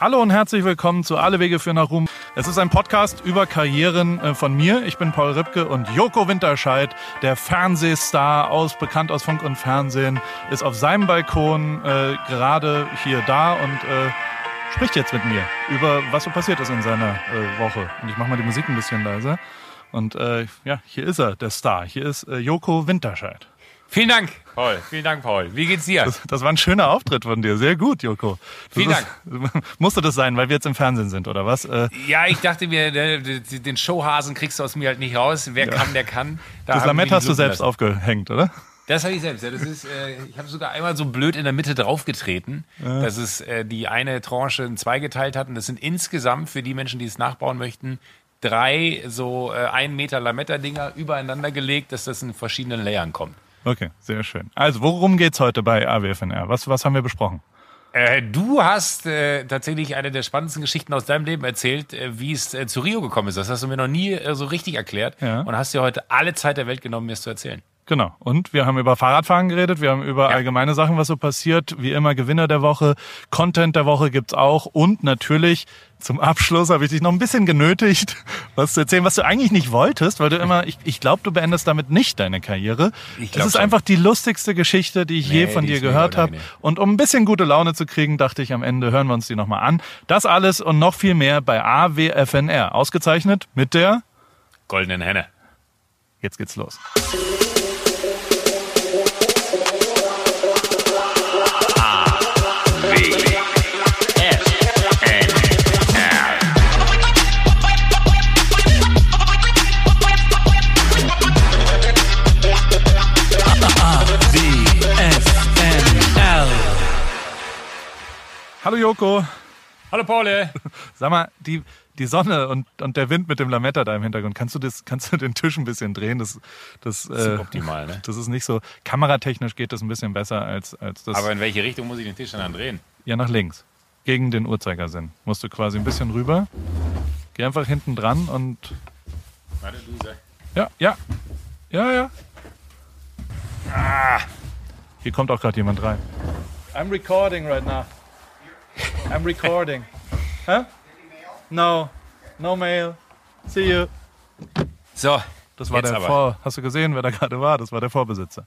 Hallo und herzlich willkommen zu Alle Wege für nach Ruhm. Es ist ein Podcast über Karrieren äh, von mir. Ich bin Paul Ripke und Joko Winterscheid, der Fernsehstar aus bekannt aus Funk und Fernsehen, ist auf seinem Balkon äh, gerade hier da und äh, spricht jetzt mit mir über was so passiert ist in seiner äh, Woche. Und ich mache mal die Musik ein bisschen leiser. Und äh, ja, hier ist er, der Star. Hier ist äh, Joko Winterscheid. Vielen Dank, Paul. Vielen Dank, Paul. Wie geht's dir? Das, das war ein schöner Auftritt von dir. Sehr gut, Joko. Das Vielen ist, Musste das sein, weil wir jetzt im Fernsehen sind, oder was? Äh, ja, ich dachte mir, den Showhasen kriegst du aus mir halt nicht raus. Wer ja. kann, der kann. Da das Lamett hast du selbst lassen. aufgehängt, oder? Das habe ich selbst. Ja, das ist, äh, ich habe sogar einmal so blöd in der Mitte draufgetreten, ja. dass es äh, die eine Tranche in zwei geteilt hat. Und das sind insgesamt für die Menschen, die es nachbauen möchten, drei so äh, ein Meter Lametta-Dinger übereinander gelegt, dass das in verschiedenen Layern kommt. Okay, sehr schön. Also, worum geht's heute bei AWFNR? Was, was haben wir besprochen? Äh, du hast äh, tatsächlich eine der spannendsten Geschichten aus deinem Leben erzählt, äh, wie es äh, zu Rio gekommen ist. Das hast du mir noch nie äh, so richtig erklärt ja. und hast dir heute alle Zeit der Welt genommen, mir es zu erzählen. Genau. Und wir haben über Fahrradfahren geredet, wir haben über ja. allgemeine Sachen, was so passiert. Wie immer Gewinner der Woche, Content der Woche gibt's auch. Und natürlich zum Abschluss habe ich dich noch ein bisschen genötigt, was zu erzählen, was du eigentlich nicht wolltest, weil du immer, ich, ich glaube, du beendest damit nicht deine Karriere. Ich das ist schon. einfach die lustigste Geschichte, die ich nee, je von dir gehört habe. Und um ein bisschen gute Laune zu kriegen, dachte ich, am Ende hören wir uns die nochmal an. Das alles und noch viel mehr bei AWFNR. Ausgezeichnet mit der Goldenen Henne. Jetzt geht's los. Joko. Hallo Paul. Sag mal, die, die Sonne und, und der Wind mit dem Lametta da im Hintergrund, kannst du, das, kannst du den Tisch ein bisschen drehen? Das, das, das ist äh, optimal, ne? Das ist nicht so. Kameratechnisch geht das ein bisschen besser als, als das. Aber in welche Richtung muss ich den Tisch dann drehen? Ja, nach links. Gegen den Uhrzeigersinn. Musst du quasi ein bisschen rüber. Geh einfach hinten dran und. Warte, du sag. Ja, ja. Ja, ja. Ah. Hier kommt auch gerade jemand rein. I'm recording right now. I'm recording. Huh? No. No mail. See you. So. Das war der aber. Vor. Hast du gesehen, wer da gerade war? Das war der Vorbesitzer.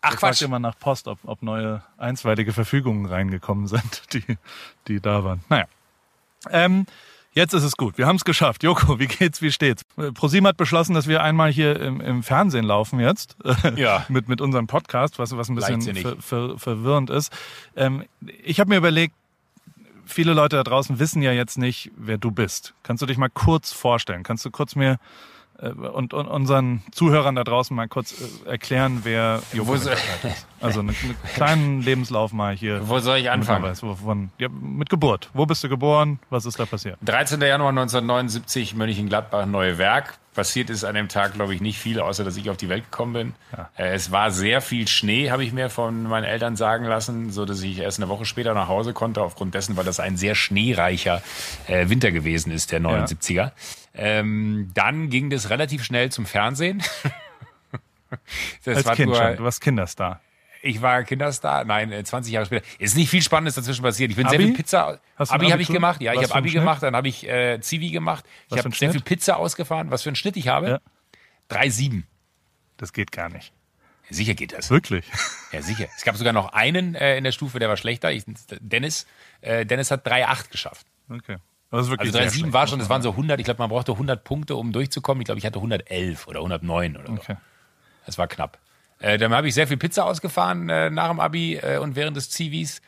Ach, ich Quatsch. immer nach Post, ob, ob neue einstweilige Verfügungen reingekommen sind, die, die da waren. Naja. Ähm, Jetzt ist es gut. Wir haben es geschafft. Joko, wie geht's, wie steht's? ProSieben hat beschlossen, dass wir einmal hier im, im Fernsehen laufen jetzt. Ja. mit, mit unserem Podcast, was, was ein bisschen ver, ver, verwirrend ist. Ähm, ich habe mir überlegt, viele Leute da draußen wissen ja jetzt nicht, wer du bist. Kannst du dich mal kurz vorstellen? Kannst du kurz mir äh, und, und unseren Zuhörern da draußen mal kurz äh, erklären, wer Joko ist? Also einen, einen kleinen Lebenslauf mal hier. Wo soll ich anfangen? Weiß, wovon, ja, mit Geburt. Wo bist du geboren? Was ist da passiert? 13. Januar 1979, Mönchengladbach, Neue Werk passiert ist an dem Tag, glaube ich, nicht viel, außer dass ich auf die Welt gekommen bin. Ja. Äh, es war sehr viel Schnee, habe ich mir von meinen Eltern sagen lassen, so dass ich erst eine Woche später nach Hause konnte, aufgrund dessen, weil das ein sehr schneereicher äh, Winter gewesen ist, der 79er. Ja. Ähm, dann ging das relativ schnell zum Fernsehen. das Als war Kind schon, du warst Kinderstar ich war Kinderstar, nein, 20 äh, Jahre später. Ist nicht viel Spannendes dazwischen passiert. Ich bin Abi? sehr viel Pizza. Hast Abi habe ich gemacht, ja, Was ich habe Abi gemacht, dann habe ich äh, Zivi gemacht. Ich habe sehr viel Pizza ausgefahren. Was für einen Schnitt ich habe? Ja. 3,7. Das geht gar nicht. Sicher geht das. Wirklich? Ja, sicher. Es gab sogar noch einen äh, in der Stufe, der war schlechter. Ich, Dennis. Äh, Dennis hat 3,8 geschafft. Okay. also 3,7 war schon, das waren so 100. Ich glaube, man brauchte 100 Punkte, um durchzukommen. Ich glaube, ich hatte 111 oder 109 oder so. Okay. Das war knapp. Äh, dann habe ich sehr viel Pizza ausgefahren äh, nach dem Abi äh, und während des Zivis.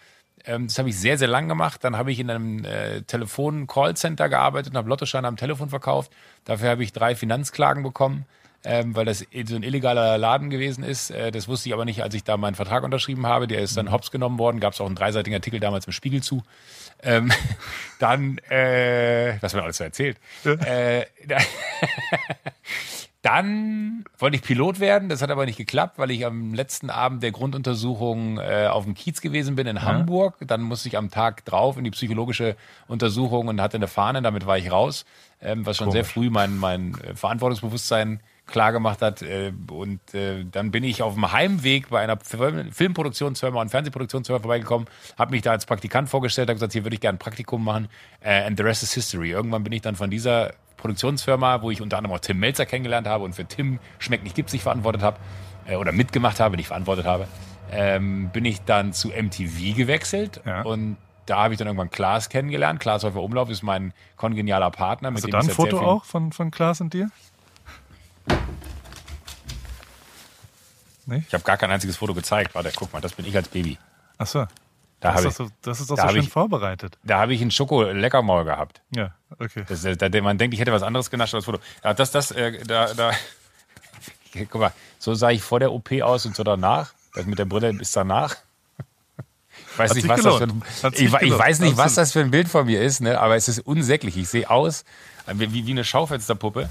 Ähm, das habe ich sehr, sehr lang gemacht. Dann habe ich in einem äh, Telefon-Callcenter gearbeitet und habe Lottoscheine am Telefon verkauft. Dafür habe ich drei Finanzklagen bekommen, ähm, weil das so ein illegaler Laden gewesen ist. Äh, das wusste ich aber nicht, als ich da meinen Vertrag unterschrieben habe. Der ist dann hops genommen worden. Gab es auch einen dreiseitigen Artikel damals im Spiegel zu. Ähm, dann, äh, was mir alles so erzählt. Ja. Äh, Dann wollte ich Pilot werden, das hat aber nicht geklappt, weil ich am letzten Abend der Grunduntersuchung äh, auf dem Kiez gewesen bin in ja. Hamburg. Dann musste ich am Tag drauf in die psychologische Untersuchung und hatte eine Fahne, damit war ich raus, ähm, was schon Komisch. sehr früh mein, mein äh, Verantwortungsbewusstsein klar gemacht hat. Äh, und äh, dann bin ich auf dem Heimweg bei einer Filmproduktionsfirma und Fernsehproduktionsfirma vorbeigekommen, habe mich da als Praktikant vorgestellt, habe gesagt, hier würde ich gerne ein Praktikum machen. Äh, and the rest is history. Irgendwann bin ich dann von dieser Produktionsfirma, wo ich unter anderem auch Tim Melzer kennengelernt habe und für Tim Schmeckt nicht gibt's nicht verantwortet habe äh, oder mitgemacht habe, nicht verantwortet habe, ähm, bin ich dann zu MTV gewechselt ja. und da habe ich dann irgendwann Klaas kennengelernt. Klaas Häufer Umlauf ist mein kongenialer Partner. Hast mit du da ein Foto auch von, von Klaas und dir? Nicht? Ich habe gar kein einziges Foto gezeigt. Warte, guck mal, das bin ich als Baby. Ach so. Da das, ist so, das ist doch so schön ich, vorbereitet. Da habe ich einen Schoko-Leckermaul gehabt. Ja, okay. Das, da, man denkt, ich hätte was anderes genascht als Foto. Ja, das, das, äh, da, da. Guck mal, so sah ich vor der OP aus und so danach. Das mit der Brille ist danach. Ich weiß nicht, was das für ein, ich, ich, weiß nicht, was das für ein Bild von mir ist, ne? aber es ist unsäglich. Ich sehe aus wie, wie eine Schaufensterpuppe.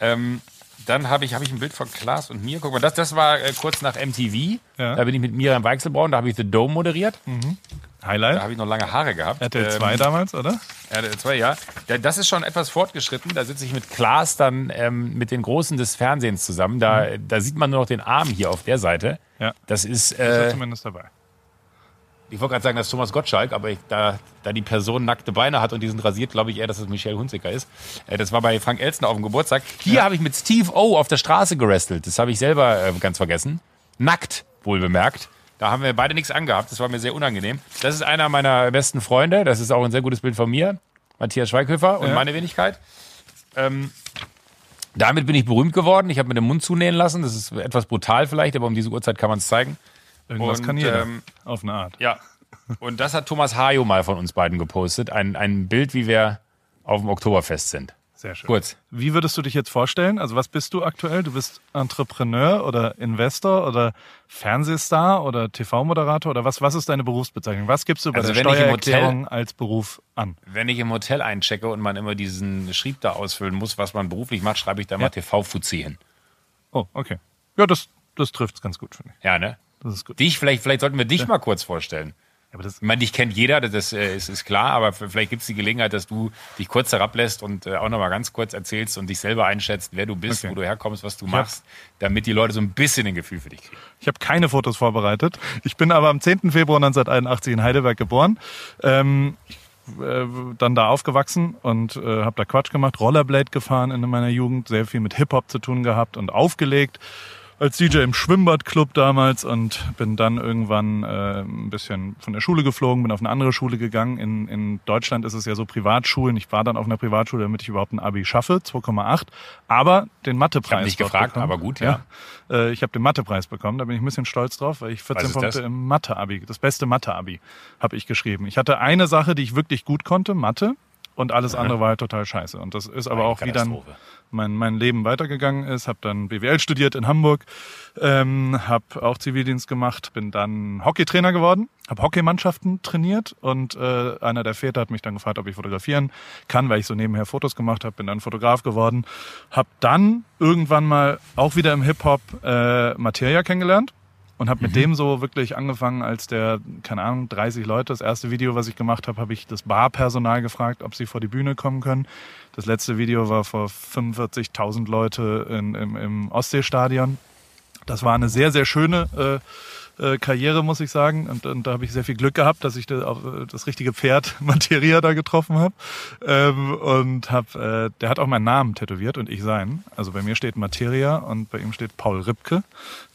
Ähm, dann habe ich, hab ich ein Bild von Klaas und mir. Guck mal, das, das war äh, kurz nach MTV. Ja. Da bin ich mit Miriam Weichselbraun, da habe ich The Dome moderiert. Mhm. Highlight. Da habe ich noch lange Haare gehabt. RTL 2 ähm, damals, oder? RTL 2, ja. Das ist schon etwas fortgeschritten. Da sitze ich mit Klaas dann ähm, mit den Großen des Fernsehens zusammen. Da, mhm. da sieht man nur noch den Arm hier auf der Seite. Ja. Das ist. Äh, das ist zumindest dabei ich wollte gerade sagen, das ist Thomas Gottschalk, aber ich, da, da die Person nackte Beine hat und die sind rasiert, glaube ich eher, dass es Michelle Hunziker ist. Äh, das war bei Frank Elstner auf dem Geburtstag. Hier ja. habe ich mit Steve O auf der Straße gerestelt. Das habe ich selber äh, ganz vergessen. Nackt, wohl bemerkt. Da haben wir beide nichts angehabt. Das war mir sehr unangenehm. Das ist einer meiner besten Freunde. Das ist auch ein sehr gutes Bild von mir. Matthias Schweighöfer und ja. meine Wenigkeit. Ähm, damit bin ich berühmt geworden. Ich habe mir den Mund zunähen lassen. Das ist etwas brutal vielleicht, aber um diese Uhrzeit kann man es zeigen. Irgendwas und, kann jeder. Ähm, auf eine Art. Ja. Und das hat Thomas Hajo mal von uns beiden gepostet. Ein, ein Bild, wie wir auf dem Oktoberfest sind. Sehr schön. Kurz. Wie würdest du dich jetzt vorstellen? Also was bist du aktuell? Du bist Entrepreneur oder Investor oder Fernsehstar oder TV-Moderator oder was, was ist deine Berufsbezeichnung? Was gibst du bei also der Steuererklärung Hotel, als Beruf an? Wenn ich im Hotel einchecke und man immer diesen Schrieb da ausfüllen muss, was man beruflich macht, schreibe ich da ja. mal TV-Fuzzi hin. Oh, okay. Ja, das, das trifft es ganz gut, finde ich. Ja, ne? Das ist gut. Dich, vielleicht, vielleicht sollten wir dich ja. mal kurz vorstellen. Aber das ich meine, dich kennt jeder, das äh, ist, ist klar, aber vielleicht gibt es die Gelegenheit, dass du dich kurz herablässt und äh, auch nochmal ganz kurz erzählst und dich selber einschätzt, wer du bist, okay. wo du herkommst, was du ich machst, damit die Leute so ein bisschen ein Gefühl für dich kriegen. Ich habe keine Fotos vorbereitet. Ich bin aber am 10. Februar 1981 in Heidelberg geboren. Ähm, äh, dann da aufgewachsen und äh, habe da Quatsch gemacht, Rollerblade gefahren in meiner Jugend, sehr viel mit Hip-Hop zu tun gehabt und aufgelegt als DJ im Schwimmbadclub damals und bin dann irgendwann äh, ein bisschen von der Schule geflogen, bin auf eine andere Schule gegangen. In, in Deutschland ist es ja so Privatschulen. Ich war dann auf einer Privatschule, damit ich überhaupt ein Abi schaffe, 2,8. Aber den Mathepreis. Ich habe nicht gefragt, bekommen. aber gut, ja. ja. Äh, ich habe den Mathepreis bekommen, da bin ich ein bisschen stolz drauf, weil ich 14 Punkte im Mathe-Abi, das beste Mathe-Abi, habe ich geschrieben. Ich hatte eine Sache, die ich wirklich gut konnte, Mathe. Und alles andere war halt total scheiße. Und das ist aber auch wie dann mein, mein Leben weitergegangen ist. Habe dann BWL studiert in Hamburg, ähm, habe auch Zivildienst gemacht, bin dann Hockeytrainer geworden, habe Hockeymannschaften trainiert und äh, einer der Väter hat mich dann gefragt, ob ich fotografieren kann, weil ich so nebenher Fotos gemacht habe, bin dann Fotograf geworden, habe dann irgendwann mal auch wieder im Hip-Hop äh, Materia kennengelernt und habe mit mhm. dem so wirklich angefangen, als der, keine Ahnung, 30 Leute, das erste Video, was ich gemacht habe, habe ich das Barpersonal gefragt, ob sie vor die Bühne kommen können. Das letzte Video war vor 45.000 Leute in, im, im Ostseestadion. Das war eine sehr, sehr schöne äh, äh, Karriere, muss ich sagen. Und, und da habe ich sehr viel Glück gehabt, dass ich das, auf, das richtige Pferd Materia da getroffen habe. Ähm, und hab, äh, der hat auch meinen Namen tätowiert und ich seinen. Also bei mir steht Materia und bei ihm steht Paul Ripke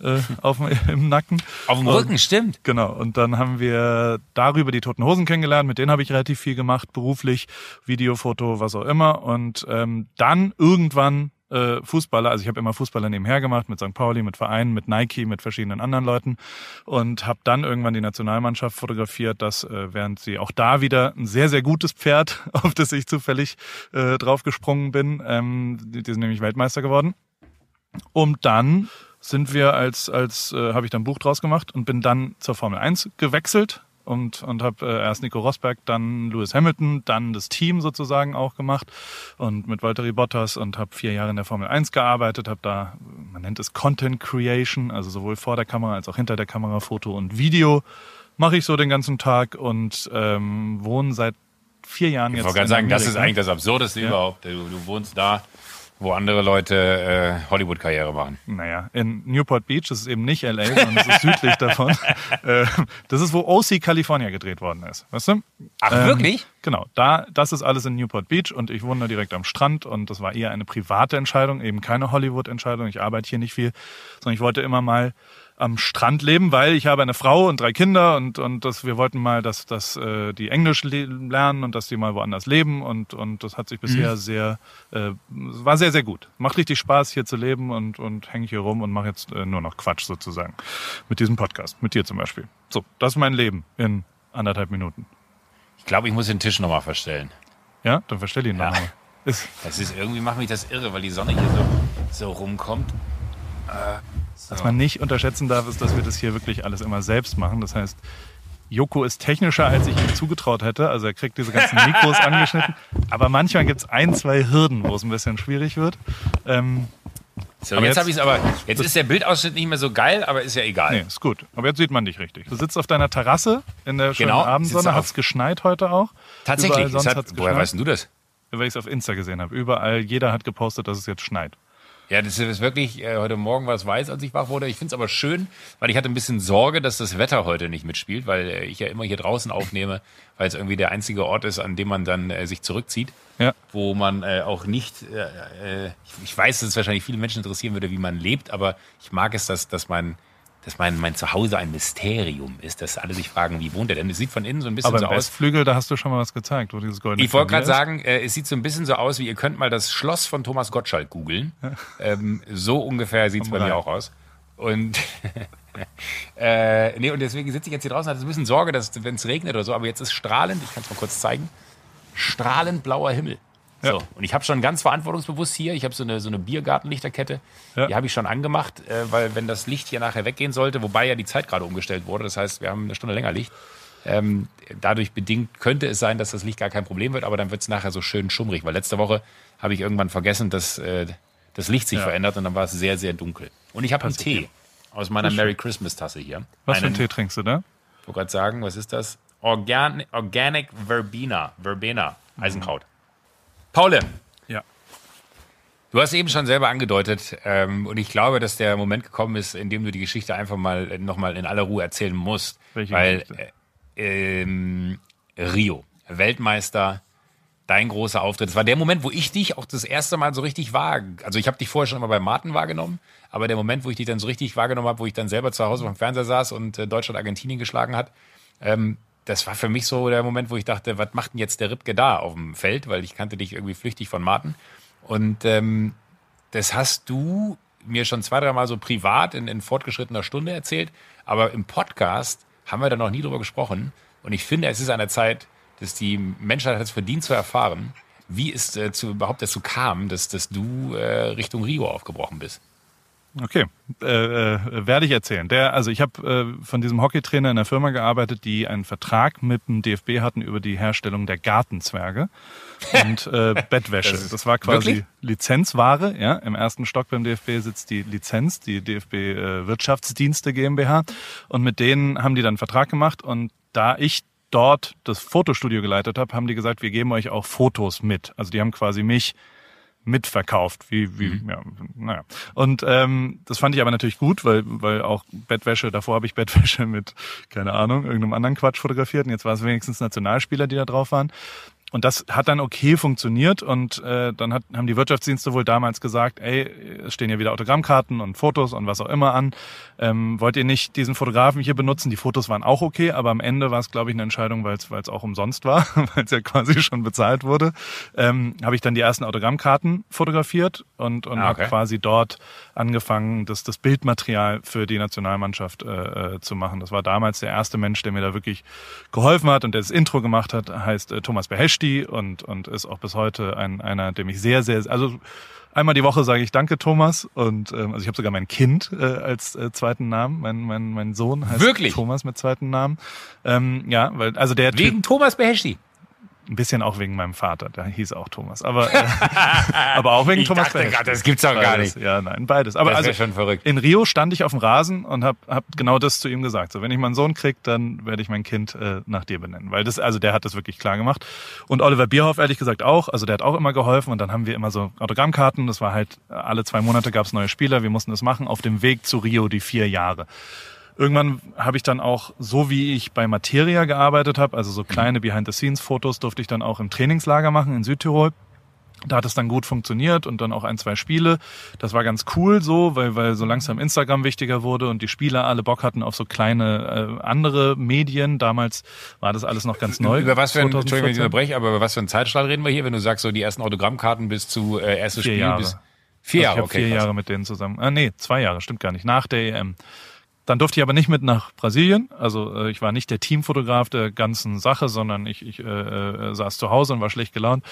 äh, auf, im Nacken. Auf dem Rücken, und, stimmt. Genau. Und dann haben wir darüber die Toten Hosen kennengelernt. Mit denen habe ich relativ viel gemacht, beruflich, Videofoto, was auch immer. Und ähm, dann irgendwann äh, Fußballer, also ich habe immer Fußballer nebenher gemacht, mit St. Pauli, mit Vereinen, mit Nike, mit verschiedenen anderen Leuten und habe dann irgendwann die Nationalmannschaft fotografiert, dass äh, während sie auch da wieder ein sehr, sehr gutes Pferd, auf das ich zufällig äh, draufgesprungen bin, ähm, die, die sind nämlich Weltmeister geworden. Und dann sind wir als, als äh, habe ich dann ein Buch draus gemacht und bin dann zur Formel 1 gewechselt und, und habe äh, erst Nico Rosberg, dann Lewis Hamilton, dann das Team sozusagen auch gemacht und mit Valtteri Bottas und habe vier Jahre in der Formel 1 gearbeitet, habe da, man nennt es Content Creation, also sowohl vor der Kamera als auch hinter der Kamera Foto und Video mache ich so den ganzen Tag und ähm, wohne seit vier Jahren ich jetzt. Ich wollte gerade sagen, das ist eigentlich das Absurdeste ja. überhaupt. Du, du wohnst da wo andere Leute äh, Hollywood-Karriere machen. Naja, in Newport Beach, das ist eben nicht LA, sondern es ist südlich davon. Äh, das ist, wo OC California gedreht worden ist. Weißt du? Ach, ähm, wirklich? Genau, da, das ist alles in Newport Beach und ich wohne da direkt am Strand und das war eher eine private Entscheidung, eben keine Hollywood-Entscheidung. Ich arbeite hier nicht viel, sondern ich wollte immer mal am Strand leben, weil ich habe eine Frau und drei Kinder und, und das, wir wollten mal, dass, dass äh, die Englisch lernen und dass die mal woanders leben und, und das hat sich bisher mhm. sehr, äh, war sehr, sehr gut. Macht richtig Spaß hier zu leben und, und hänge hier rum und mache jetzt äh, nur noch Quatsch sozusagen mit diesem Podcast, mit dir zum Beispiel. So, das ist mein Leben in anderthalb Minuten. Ich glaube, ich muss den Tisch nochmal verstellen. Ja, dann verstell ihn ja. nochmal. Das ist irgendwie macht mich das irre, weil die Sonne hier so, so rumkommt. Äh, was man nicht unterschätzen darf, ist, dass wir das hier wirklich alles immer selbst machen. Das heißt, Joko ist technischer, als ich ihm zugetraut hätte. Also er kriegt diese ganzen Mikros angeschnitten. Aber manchmal gibt es ein, zwei Hürden, wo es ein bisschen schwierig wird. Ähm, so, jetzt, jetzt habe ich es aber. Jetzt ist der Bildausschnitt nicht mehr so geil, aber ist ja egal. Nee, ist gut. Aber jetzt sieht man dich richtig. Du sitzt auf deiner Terrasse in der schönen genau, Abendsonne. Hat es geschneit heute auch? Tatsächlich. Sonst hat, woher weißt du das? Weil ich es auf Insta gesehen habe. Überall, jeder hat gepostet, dass es jetzt schneit. Ja, das ist wirklich, äh, heute Morgen war es weiß, als ich wach wurde. Ich finde es aber schön, weil ich hatte ein bisschen Sorge, dass das Wetter heute nicht mitspielt, weil äh, ich ja immer hier draußen aufnehme, weil es irgendwie der einzige Ort ist, an dem man dann äh, sich zurückzieht. Ja. Wo man äh, auch nicht, äh, äh ich, ich weiß, dass es wahrscheinlich viele Menschen interessieren würde, wie man lebt, aber ich mag es, dass, dass man dass mein, mein Zuhause ein Mysterium ist, dass alle sich fragen, wie wohnt er denn? Es sieht von innen so ein bisschen Aber so aus. Westflügel, da hast du schon mal was gezeigt, wo dieses goldene Ich wollte gerade sagen, äh, es sieht so ein bisschen so aus, wie ihr könnt mal das Schloss von Thomas Gottschalk googeln. ähm, so ungefähr sieht es bei mir auch aus. Und äh, nee, und deswegen sitze ich jetzt hier draußen, hatte ein bisschen Sorge, dass wenn es regnet oder so, aber jetzt ist strahlend, ich kann es mal kurz zeigen, strahlend blauer Himmel. Ja. So, und ich habe schon ganz verantwortungsbewusst hier, ich habe so eine, so eine Biergartenlichterkette, ja. die habe ich schon angemacht, äh, weil wenn das Licht hier nachher weggehen sollte, wobei ja die Zeit gerade umgestellt wurde, das heißt, wir haben eine Stunde länger Licht, ähm, dadurch bedingt könnte es sein, dass das Licht gar kein Problem wird, aber dann wird es nachher so schön schummrig, weil letzte Woche habe ich irgendwann vergessen, dass äh, das Licht sich ja. verändert und dann war es sehr, sehr dunkel. Und ich habe einen Tee aus meiner Merry Christmas Tasse hier. Was einen, für einen Tee trinkst du da? Ich wollte gerade sagen, was ist das? Organ Organic Verbena, Verbena, Eisenkraut. Mhm. Paul. Ja. Du hast eben schon selber angedeutet, ähm, und ich glaube, dass der Moment gekommen ist, in dem du die Geschichte einfach mal äh, nochmal in aller Ruhe erzählen musst. Welche weil äh, ähm, Rio, Weltmeister, dein großer Auftritt. Das war der Moment, wo ich dich auch das erste Mal so richtig war. Also ich habe dich vorher schon immer bei Martin wahrgenommen, aber der Moment, wo ich dich dann so richtig wahrgenommen habe, wo ich dann selber zu Hause vom Fernseher saß und äh, Deutschland Argentinien geschlagen hat, ähm, das war für mich so der Moment, wo ich dachte, was macht denn jetzt der Ripke da auf dem Feld? Weil ich kannte dich irgendwie flüchtig von Martin. Und ähm, das hast du mir schon zwei, dreimal so privat in, in fortgeschrittener Stunde erzählt. Aber im Podcast haben wir da noch nie drüber gesprochen. Und ich finde, es ist an der Zeit, dass die Menschheit hat es verdient zu erfahren, wie es äh, zu, überhaupt dazu kam, dass, dass du äh, Richtung Rio aufgebrochen bist. Okay, äh, äh, werde ich erzählen. Der, also ich habe äh, von diesem Hockeytrainer in einer Firma gearbeitet, die einen Vertrag mit dem DFB hatten über die Herstellung der Gartenzwerge und äh, Bettwäsche. Das, das war quasi wirklich? Lizenzware. Ja, im ersten Stock beim DFB sitzt die Lizenz, die DFB äh, Wirtschaftsdienste GmbH, und mit denen haben die dann einen Vertrag gemacht. Und da ich dort das Fotostudio geleitet habe, haben die gesagt, wir geben euch auch Fotos mit. Also die haben quasi mich mitverkauft. Wie, wie, mhm. ja, naja. Und ähm, das fand ich aber natürlich gut, weil, weil auch Bettwäsche, davor habe ich Bettwäsche mit, keine Ahnung, irgendeinem anderen Quatsch fotografiert und jetzt war es wenigstens Nationalspieler, die da drauf waren. Und das hat dann okay funktioniert und äh, dann hat, haben die Wirtschaftsdienste wohl damals gesagt, ey, es stehen ja wieder Autogrammkarten und Fotos und was auch immer an. Ähm, wollt ihr nicht diesen Fotografen hier benutzen? Die Fotos waren auch okay, aber am Ende war es, glaube ich, eine Entscheidung, weil es auch umsonst war, weil es ja quasi schon bezahlt wurde. Ähm, habe ich dann die ersten Autogrammkarten fotografiert und, und ah, okay. habe quasi dort angefangen, das, das Bildmaterial für die Nationalmannschaft äh, äh, zu machen. Das war damals der erste Mensch, der mir da wirklich geholfen hat und der das Intro gemacht hat, heißt äh, Thomas Beheshti Basti und, und ist auch bis heute ein, einer, der mich sehr, sehr, also einmal die Woche sage ich Danke, Thomas. Und ähm, also ich habe sogar mein Kind äh, als äh, zweiten Namen. Mein, mein, mein Sohn heißt Wirklich? Thomas mit zweiten Namen. Ähm, ja, weil, also der Wegen typ, Thomas Beheshti. Ein bisschen auch wegen meinem Vater, der hieß auch Thomas. Aber, äh, aber auch wegen ich Thomas dachte grad, Das gibt's doch gar nicht. Ja, nein, beides. Aber das also schon verrückt. in Rio stand ich auf dem Rasen und habe hab genau das zu ihm gesagt. So, wenn ich meinen Sohn krieg, dann werde ich mein Kind äh, nach dir benennen. Weil das, also der hat das wirklich klar gemacht. Und Oliver Bierhoff ehrlich gesagt auch. Also der hat auch immer geholfen. Und dann haben wir immer so Autogrammkarten. Das war halt, alle zwei Monate gab's neue Spieler. Wir mussten das machen. Auf dem Weg zu Rio die vier Jahre. Irgendwann habe ich dann auch, so wie ich bei Materia gearbeitet habe, also so mhm. kleine Behind-the-Scenes-Fotos durfte ich dann auch im Trainingslager machen in Südtirol. Da hat es dann gut funktioniert und dann auch ein, zwei Spiele. Das war ganz cool so, weil, weil so langsam Instagram wichtiger wurde und die Spieler alle Bock hatten auf so kleine äh, andere Medien. Damals war das alles noch ganz neu. Über was für ein, Entschuldigung, wenn ich unterbreche, aber über was für einen Zeitstrahl reden wir hier, wenn du sagst, so die ersten Autogrammkarten bis zu äh, erstes vier Spiel Jahre. bis vier Jahre, also ich okay. Vier krass. Jahre mit denen zusammen. Ah, nee, zwei Jahre, stimmt gar nicht. Nach der EM. Dann durfte ich aber nicht mit nach Brasilien. Also äh, ich war nicht der Teamfotograf der ganzen Sache, sondern ich, ich äh, äh, saß zu Hause und war schlecht gelaunt.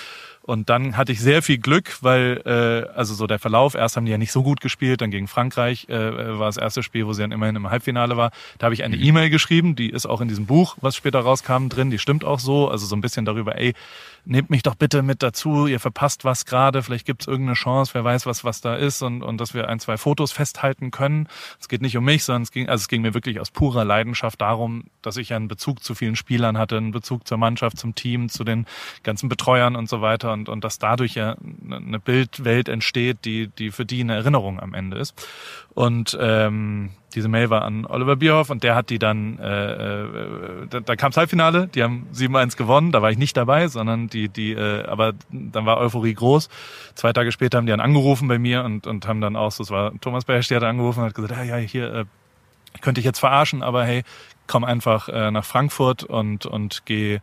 Und dann hatte ich sehr viel Glück, weil äh, also so der Verlauf, erst haben die ja nicht so gut gespielt, dann gegen Frankreich äh, war das erste Spiel, wo sie dann immerhin im Halbfinale war. Da habe ich eine E-Mail geschrieben, die ist auch in diesem Buch, was später rauskam, drin, die stimmt auch so. Also so ein bisschen darüber, ey, nehmt mich doch bitte mit dazu, ihr verpasst was gerade, vielleicht gibt's irgendeine Chance, wer weiß, was was da ist und, und dass wir ein, zwei Fotos festhalten können. Es geht nicht um mich, sondern es ging, also es ging mir wirklich aus purer Leidenschaft darum, dass ich einen Bezug zu vielen Spielern hatte, einen Bezug zur Mannschaft, zum Team, zu den ganzen Betreuern und so weiter und, und dass dadurch ja eine Bildwelt entsteht, die, die für die eine Erinnerung am Ende ist. Und ähm, diese Mail war an Oliver Bierhoff und der hat die dann, äh, äh, da, da kam's Halbfinale, die haben 7-1 gewonnen, da war ich nicht dabei, sondern die, die, äh, aber dann war Euphorie groß. Zwei Tage später haben die dann angerufen bei mir und, und haben dann auch, es war Thomas Bersch, der hat angerufen und hat gesagt, ja, ja, hier, äh, ich könnte dich jetzt verarschen, aber hey, komm einfach äh, nach Frankfurt und, und geh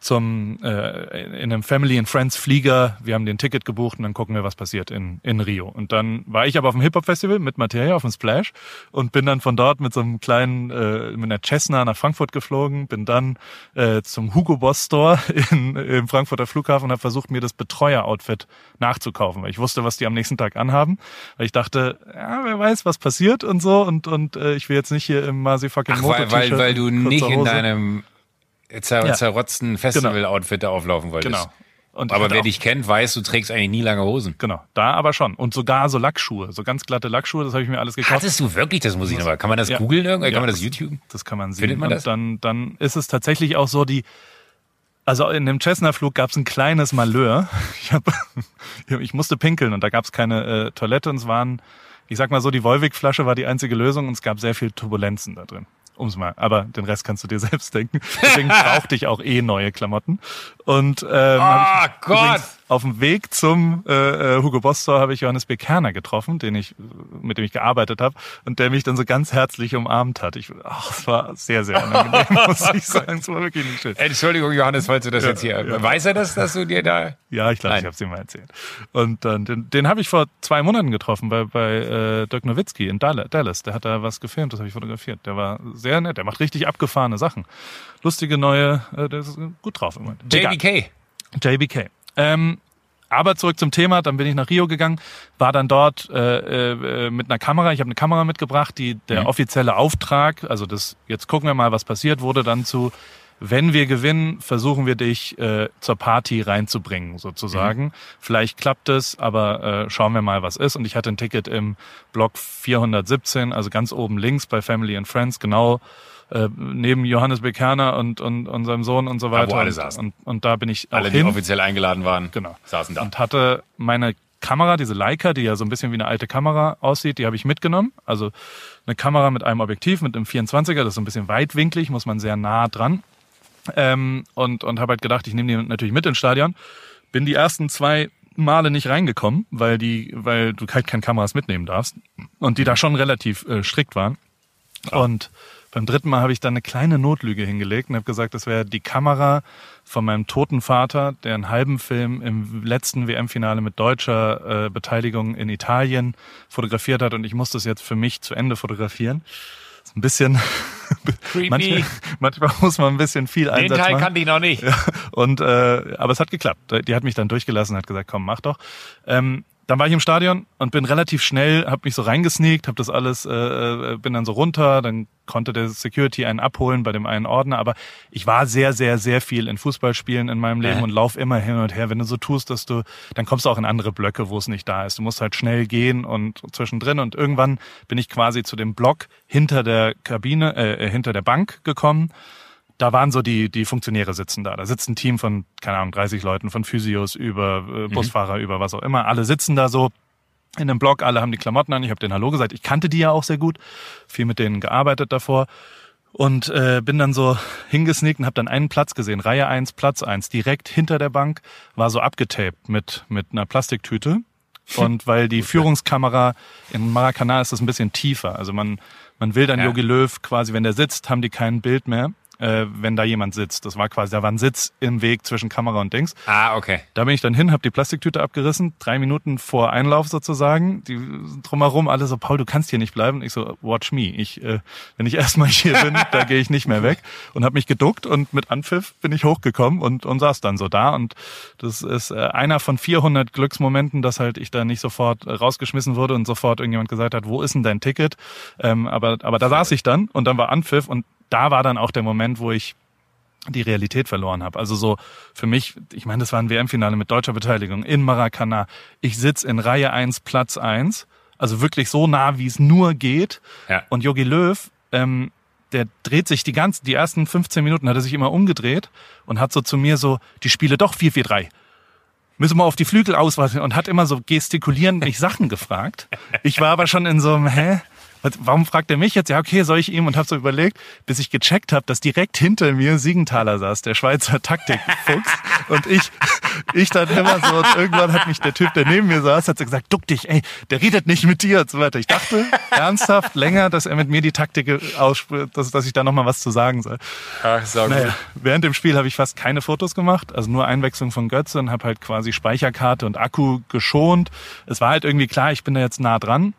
zum äh, in einem Family and Friends Flieger. Wir haben den Ticket gebucht und dann gucken wir, was passiert in, in Rio. Und dann war ich aber auf dem Hip Hop Festival mit Materia auf dem Splash und bin dann von dort mit so einem kleinen äh, mit einer Cessna nach Frankfurt geflogen. Bin dann äh, zum Hugo Boss Store in, im Frankfurter Flughafen und habe versucht, mir das Betreuer-Outfit nachzukaufen, weil ich wusste, was die am nächsten Tag anhaben. Weil ich dachte, ja, wer weiß, was passiert und so und und äh, ich will jetzt nicht hier im Masi fucking Ach, weil, weil, weil du nicht in deinem zer Ja. zerrotzten Festival-Outfit da auflaufen wolltest. Genau. Und Aber wer dich kennt, weiß, du trägst eigentlich nie lange Hosen. Genau, da aber schon. Und sogar so Lackschuhe, so ganz glatte Lackschuhe, das habe ich mir alles gekauft. Hattest du wirklich, das muss ich nochmal, kann man das Ja. googeln irgendwie? Ja, Kann man das YouTube? Das kann man sehen. Findet man und das? Dann, dann ist es tatsächlich auch so, die, also in dem Cessna-Flug gab es ein kleines Malheur. Ich, hab, ich musste pinkeln und da gab es keine äh, Toilette und es waren, ich sag mal so, die Volvic-Flasche war die einzige Lösung und es gab sehr viel Turbulenzen da drin. Um's mal, aber den Rest kannst du dir selbst denken. Deswegen brauchte ich auch eh neue Klamotten. Und ähm, Oh Gott! übrigens auf dem Weg zum äh, äh, Hugo Boss Store habe ich Johannes B. Kerner getroffen, den ich, mit dem ich gearbeitet habe und der mich dann so ganz herzlich umarmt hat. Ich, ach, es war sehr, sehr unangenehm, muss ich sagen. Es war wirklich nicht schön. Entschuldigung, Johannes, falls du das jetzt hier. ja. Weiß er das, dass du dir da. Ja, ich glaube, ich habe es ihm mal erzählt. Und dann, den, den habe ich vor zwei Monaten getroffen bei, bei äh, Dirk Nowitzki in Dall- Dallas. Der hat da was gefilmt, das habe ich fotografiert. Der war sehr nett, der macht richtig abgefahrene Sachen. Lustige neue, äh, der ist gut drauf im Moment. JBK. JBK. Ähm, aber zurück zum Thema, dann bin ich nach Rio gegangen, war dann dort äh, äh, mit einer Kamera, ich habe eine Kamera mitgebracht, die der Mhm. offizielle Auftrag, also das, jetzt gucken wir mal, was passiert, wurde dann zu, wenn wir gewinnen, versuchen wir dich äh, zur Party reinzubringen, sozusagen. Mhm. Vielleicht klappt es, aber äh, schauen wir mal, was ist. Und ich hatte ein Ticket im Block 417, also ganz oben links bei Family and Friends, genau äh, neben Johannes Bekerner und, und, und seinem Sohn und so weiter. alle und, saßen. und, und da bin ich Alle, die hin. offiziell eingeladen waren, Genau. saßen da. Und hatte meine Kamera, diese Leica, die ja so ein bisschen wie eine alte Kamera aussieht, die habe ich mitgenommen. Also eine Kamera mit einem Objektiv, mit einem 24er, das ist so ein bisschen weitwinklig, muss man sehr nah dran. Ähm, und und habe halt gedacht, ich nehme die natürlich mit ins Stadion. Bin die ersten zwei Male nicht reingekommen, weil die, weil du halt keine Kameras mitnehmen darfst. Und die da schon relativ äh, strikt waren. Und beim dritten Mal habe ich dann eine kleine Notlüge hingelegt und habe gesagt, das wäre die Kamera von meinem toten Vater, der einen halben Film im letzten WM-Finale mit deutscher äh, Beteiligung in Italien fotografiert hat und ich muss das jetzt für mich zu Ende fotografieren. Ist ein bisschen manchmal, manchmal muss man ein bisschen viel Den Einsatz Teil machen. kannte ich noch nicht. Und äh, aber es hat geklappt. Die hat mich dann durchgelassen, hat gesagt, komm, mach doch. Ähm, dann war ich im Stadion und bin relativ schnell, habe mich so reingesneakt, habe das alles, äh, äh, bin dann so runter, dann konnte der Security einen abholen bei dem einen Ordner, aber ich war sehr, sehr, sehr viel in Fußballspielen in meinem Leben äh. und lauf immer hin und her. Wenn du so tust, dass du, dann kommst du auch in andere Blöcke, wo es nicht da ist. Du musst halt schnell gehen und zwischendrin und irgendwann bin ich quasi zu dem Block hinter der Kabine, äh, äh hinter der Bank gekommen da waren so die, die Funktionäre sitzen da. Da sitzt ein Team von, keine Ahnung, 30 Leuten, von Physios über äh, mhm. Busfahrer, mhm. über was auch immer. Alle sitzen da so in einem Block, alle haben die Klamotten an. Ich habe denen Hallo gesagt. Ich kannte die ja auch sehr gut, viel mit denen gearbeitet davor. Und äh, bin dann so hingesneakt und habe dann einen Platz gesehen, Reihe eins, Platz eins, direkt hinter der Bank, war so abgetaped mit, mit einer Plastiktüte. Und weil die Führungskamera in Maracanã ist das ein bisschen tiefer. Also man, man will dann Jogi Löw quasi, wenn der sitzt, haben die kein Bild mehr äh, wenn da jemand sitzt. Das war quasi, da war ein Sitz im Weg zwischen Kamera und Dings. Ah, okay. Da bin ich dann hin, habe die Plastiktüte abgerissen, drei Minuten vor Einlauf sozusagen. Die drumherum alle so, Paul, du kannst hier nicht bleiben. Ich so, watch me. Ich, äh, wenn ich erstmal hier bin, da gehe ich nicht mehr weg und habe mich geduckt und mit Anpfiff bin ich hochgekommen und, und saß dann so da. Und das ist äh, einer von 400 Glücksmomenten, dass halt ich da nicht sofort rausgeschmissen wurde und sofort irgendjemand gesagt hat, wo ist denn dein Ticket? Ähm, aber, aber da saß ich dann und dann war Anpfiff und da war dann auch der Moment, wo ich die Realität verloren habe. Also so für mich, ich meine, das war ein WM-Finale mit deutscher Beteiligung in Maracana. Ich sitz in Reihe 1, Platz 1, also wirklich so nah, wie es nur geht. Ja. Und Yogi Löw, ähm, der dreht sich die ganzen, die ersten 15 Minuten hat er sich immer umgedreht und hat so zu mir so, die Spiele doch 4-4-3 müssen wir auf die Flügel ausweichen und hat immer so gestikulierend mich Sachen gefragt. Ich war aber schon in so einem, hä? Warum fragt er mich jetzt? Ja, okay, soll ich ihm? Und habe so überlegt, bis ich gecheckt habe, dass direkt hinter mir Siegenthaler saß, der Schweizer Taktikfuchs. und ich, ich dann immer so, und irgendwann hat mich der Typ, der neben mir saß, hat so gesagt, duck dich, ey, der redet nicht mit dir und so weiter. Ich dachte ernsthaft länger, dass er mit mir die Taktik ausspricht, dass, dass ich da nochmal was zu sagen soll. Ach, so naja, während dem Spiel habe ich fast keine Fotos gemacht, also nur Einwechslung von Götze und habe halt quasi Speicherkarte und Akku geschont. Es war halt irgendwie klar, ich bin da jetzt nah dran.